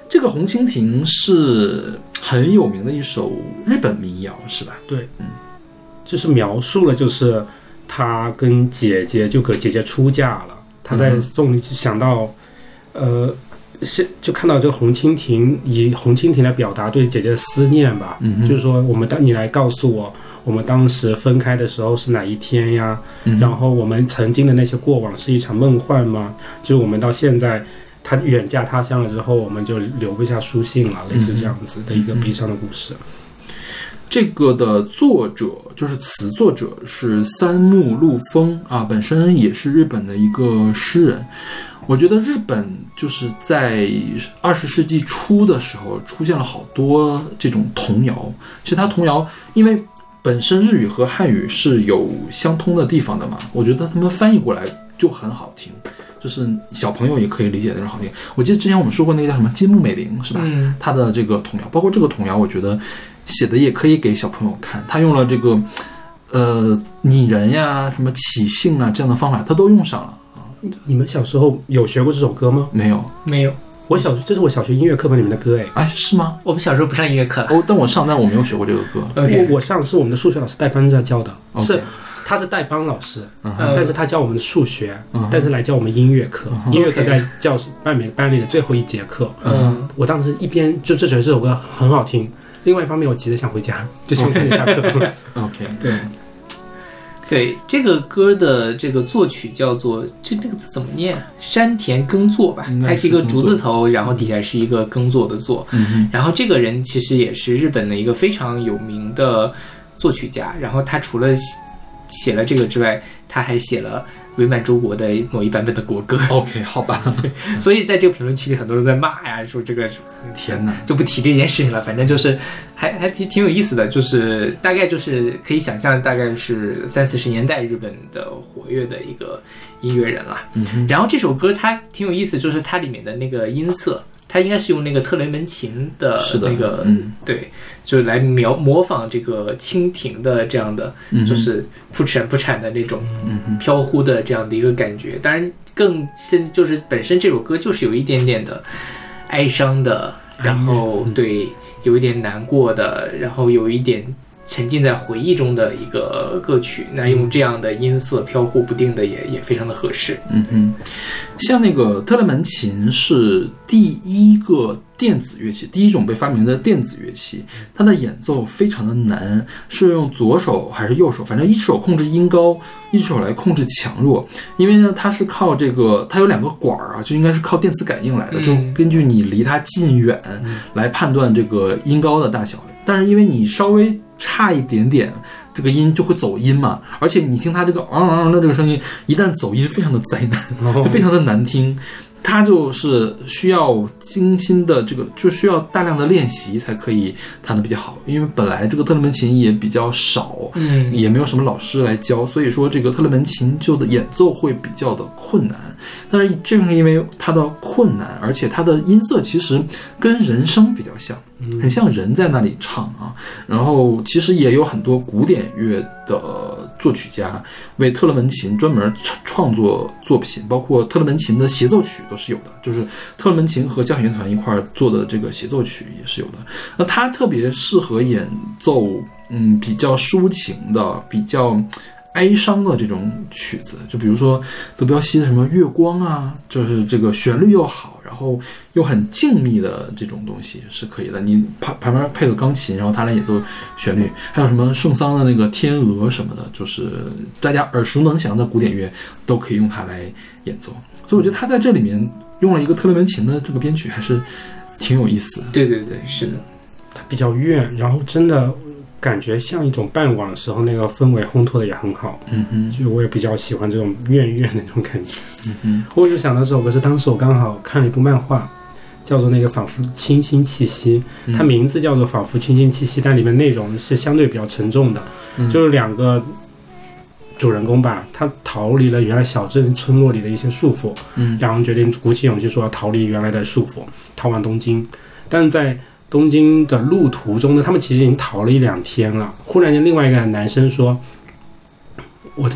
Speaker 2: 这个红蜻蜓是很有名的一首日本民谣，是吧？
Speaker 3: 对，嗯，就是描述了就是他跟姐姐就给姐姐出嫁了，他在送想到，呃，是就看到这个红蜻蜓以红蜻蜓来表达对姐姐的思念吧，
Speaker 2: 嗯
Speaker 3: 就是说我们当你来告诉我。我们当时分开的时候是哪一天呀？
Speaker 2: 嗯
Speaker 3: 然后我们曾经的那些过往是一场梦幻吗？就是我们到现在，他远嫁他乡了之后，我们就留不下书信了，类似这样子的一个悲伤的故事。
Speaker 2: 这个的作者就是词作者是三木陆风啊，本身也是日本的一个诗人。我觉得日本就是在二十世纪初的时候出现了好多这种童谣。其实它童谣，因为本身日语和汉语是有相通的地方的嘛，我觉得他们翻译过来就很好听，就是小朋友也可以理解的那种好听。我记得之前我们说过那个叫什么金木美玲是吧？
Speaker 1: 嗯
Speaker 2: 他的这个童谣，包括这个童谣，我觉得写的也可以给小朋友看。他用了这个呃拟人呀、什么起兴啊这样的方法，他都用上了啊。
Speaker 3: 你们小时候有学过这首歌吗？
Speaker 2: 没有？
Speaker 1: 没有，
Speaker 3: 我小这是我小学音乐课本里面的歌哎。
Speaker 2: 哎，是吗？
Speaker 1: 我们小时候不上音乐课了。
Speaker 2: 哦，但我上，但我没有学过这个歌。
Speaker 1: OK，
Speaker 3: 我我上是我们的数学老师代班在教的是他是代班老师，但是他教我们的数学，但是来教我们音乐课。
Speaker 2: 哼
Speaker 3: 音乐课在教室班里班里的最后一节课。
Speaker 1: 嗯，
Speaker 3: 我当时一边就就觉得这首歌很好听，另外一方面我急着想回家，<laughs> 就想赶紧下课。
Speaker 2: OK，<laughs>
Speaker 3: 对，
Speaker 1: 对这个歌的这个作曲叫做这那个字怎么念？山田耕作吧它是一个竹字头，然后底下是一个耕作的作。
Speaker 2: 嗯，
Speaker 1: 然后这个人其实也是日本的一个非常有名的作曲家。然后他除了写写了这个之外，他还写了伪满洲国的某一版本的国歌。
Speaker 2: OK，好吧。<laughs>
Speaker 1: 所以在这个评论区里，很多人在骂呀，说这个
Speaker 2: 天哪，
Speaker 1: 就不提这件事情了。反正就是还还挺挺有意思的，就是大概就是可以想象，大概是三四十年代日本的活跃的一个音乐人了。
Speaker 2: 嗯，
Speaker 1: 然后这首歌它挺有意思，就是它里面的那个音色，它应该是用那个特雷门琴的那个，
Speaker 2: 嗯。
Speaker 1: 对，就是来描模仿这个蜻蜓的这样的，
Speaker 2: 嗯
Speaker 1: 就是扑闪扑闪的那种
Speaker 2: 嗯，
Speaker 1: 飘忽的这样的一个感觉。当然，更深就是本身这首歌就是有一点点的哀伤的，然后对有一点难过的，然后有一点沉浸在回忆中的一个歌曲。那用这样的音色飘忽不定的也也非常的合适。
Speaker 2: 嗯哼，像那个特勒门琴是第一个电子乐器，第一种被发明的电子乐器，它的演奏非常的难，是用左手还是右手？反正一只手控制音高，一只手来控制强弱。因为呢，它是靠这个，它有两个管儿啊，就应该是靠电磁感应来的，
Speaker 1: 嗯
Speaker 2: 就根据你离它近远来判断这个音高的大小。但是因为你稍微差一点点，这个音就会走音嘛，而且你听它这个昂昂的这个声音，一旦走音，非常的灾难。就非常的难听。它就是需要精心的这个，就需要大量的练习才可以弹得比较好。因为本来这个特勒门琴也比较少，
Speaker 1: 嗯
Speaker 2: 也没有什么老师来教，所以说这个特勒门琴就的演奏会比较的困难。但是正是因为它的困难，而且它的音色其实跟人声比较像，很像人在那里唱啊。然后其实也有很多古典乐的作曲家为特勒门琴专门创创作作品，包括特勒门琴的协奏曲都是有的，就是特勒门琴和交响乐团一块做的这个协奏曲也是有的。那它特别适合演奏，嗯，比较抒情的、比较哀伤的这种曲子，就比如说德彪西的什么月光啊，就是这个旋律又好，然后又很静谧的这种东西是可以的。你旁旁边配个钢琴，然后他来演奏旋律，还有什么圣桑的那个天鹅什么的，就是大家耳熟能详的古典乐都可以用它来演奏。所以我觉得他在这里面用了一个特雷门琴的这个编曲，还是挺有意思的。
Speaker 1: 对对对，是的，
Speaker 3: 它比较怨，然后真的感觉像一种傍晚时候那个氛围烘托的也很好，
Speaker 2: 嗯哼，
Speaker 3: 就我也比较喜欢这种怨怨的那种感觉。
Speaker 2: 嗯哼，
Speaker 3: 我就想到这首歌是当时我刚好看了一部漫画，叫做那个仿佛清新气息，
Speaker 2: 嗯。
Speaker 3: 它名字叫做仿佛清新气息，但里面内容是相对比较沉重的，
Speaker 2: 嗯。
Speaker 3: 就是两个主人公吧，他逃离了原来小镇村落里的一些束缚，
Speaker 2: 嗯。
Speaker 3: 两人决定鼓起勇气说要逃离原来的束缚，逃往东京。但是在东京的路途中呢，他们其实已经逃了一两天了。忽然间，另外一个男生说：“我的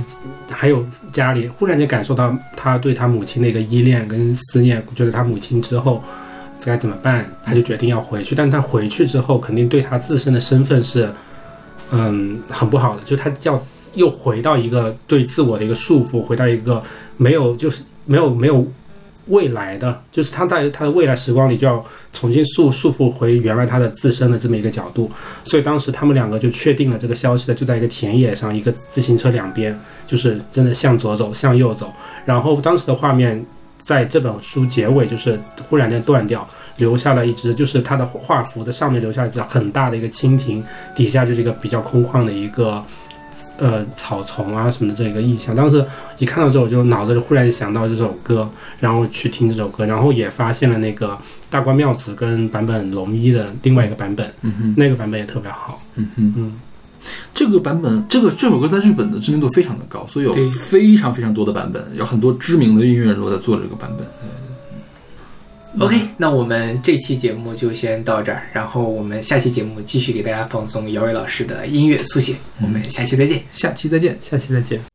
Speaker 3: 还有家里，忽然间感受到他对他母亲的一个依恋跟思念，觉得他母亲之后该怎么办，他就决定要回去。但他回去之后，肯定对他自身的身份是，嗯，很不好的，就他要又回到一个对自我的一个束缚，回到一个没有就是没有没有未来的，就是他在他的未来时光里就要重新束束缚回原来他的自身的这么一个角度。所以当时他们两个就确定了这个消息的，就在一个田野上，一个自行车两边，就是真的向左走，向右走。然后当时的画面在这本书结尾就是忽然间断掉，留下了一只，就是它的画幅的上面留下一只很大的一个蜻蜓，底下就是一个比较空旷的一个。呃，草丛啊什么的这个印象，当时一看到之后，我就脑子里忽然想到这首歌，然后去听这首歌，然后也发现了那个大关妙子跟坂本龙一的另外一个版本，
Speaker 2: 嗯哼
Speaker 3: 那个版本也特别好。
Speaker 2: 嗯哼。
Speaker 3: 嗯，
Speaker 2: 这个版本，这个这首歌在日本的知名度非常的高，所以有
Speaker 1: 对
Speaker 2: 非常非常多的版本，有很多知名的音乐人都在做这个版本。
Speaker 1: OK，那我们这期节目就先到这儿，然后我们下期节目继续给大家放送姚伟老师的音乐速写，我们下期再见。
Speaker 2: 下期再见。
Speaker 3: 下期再见。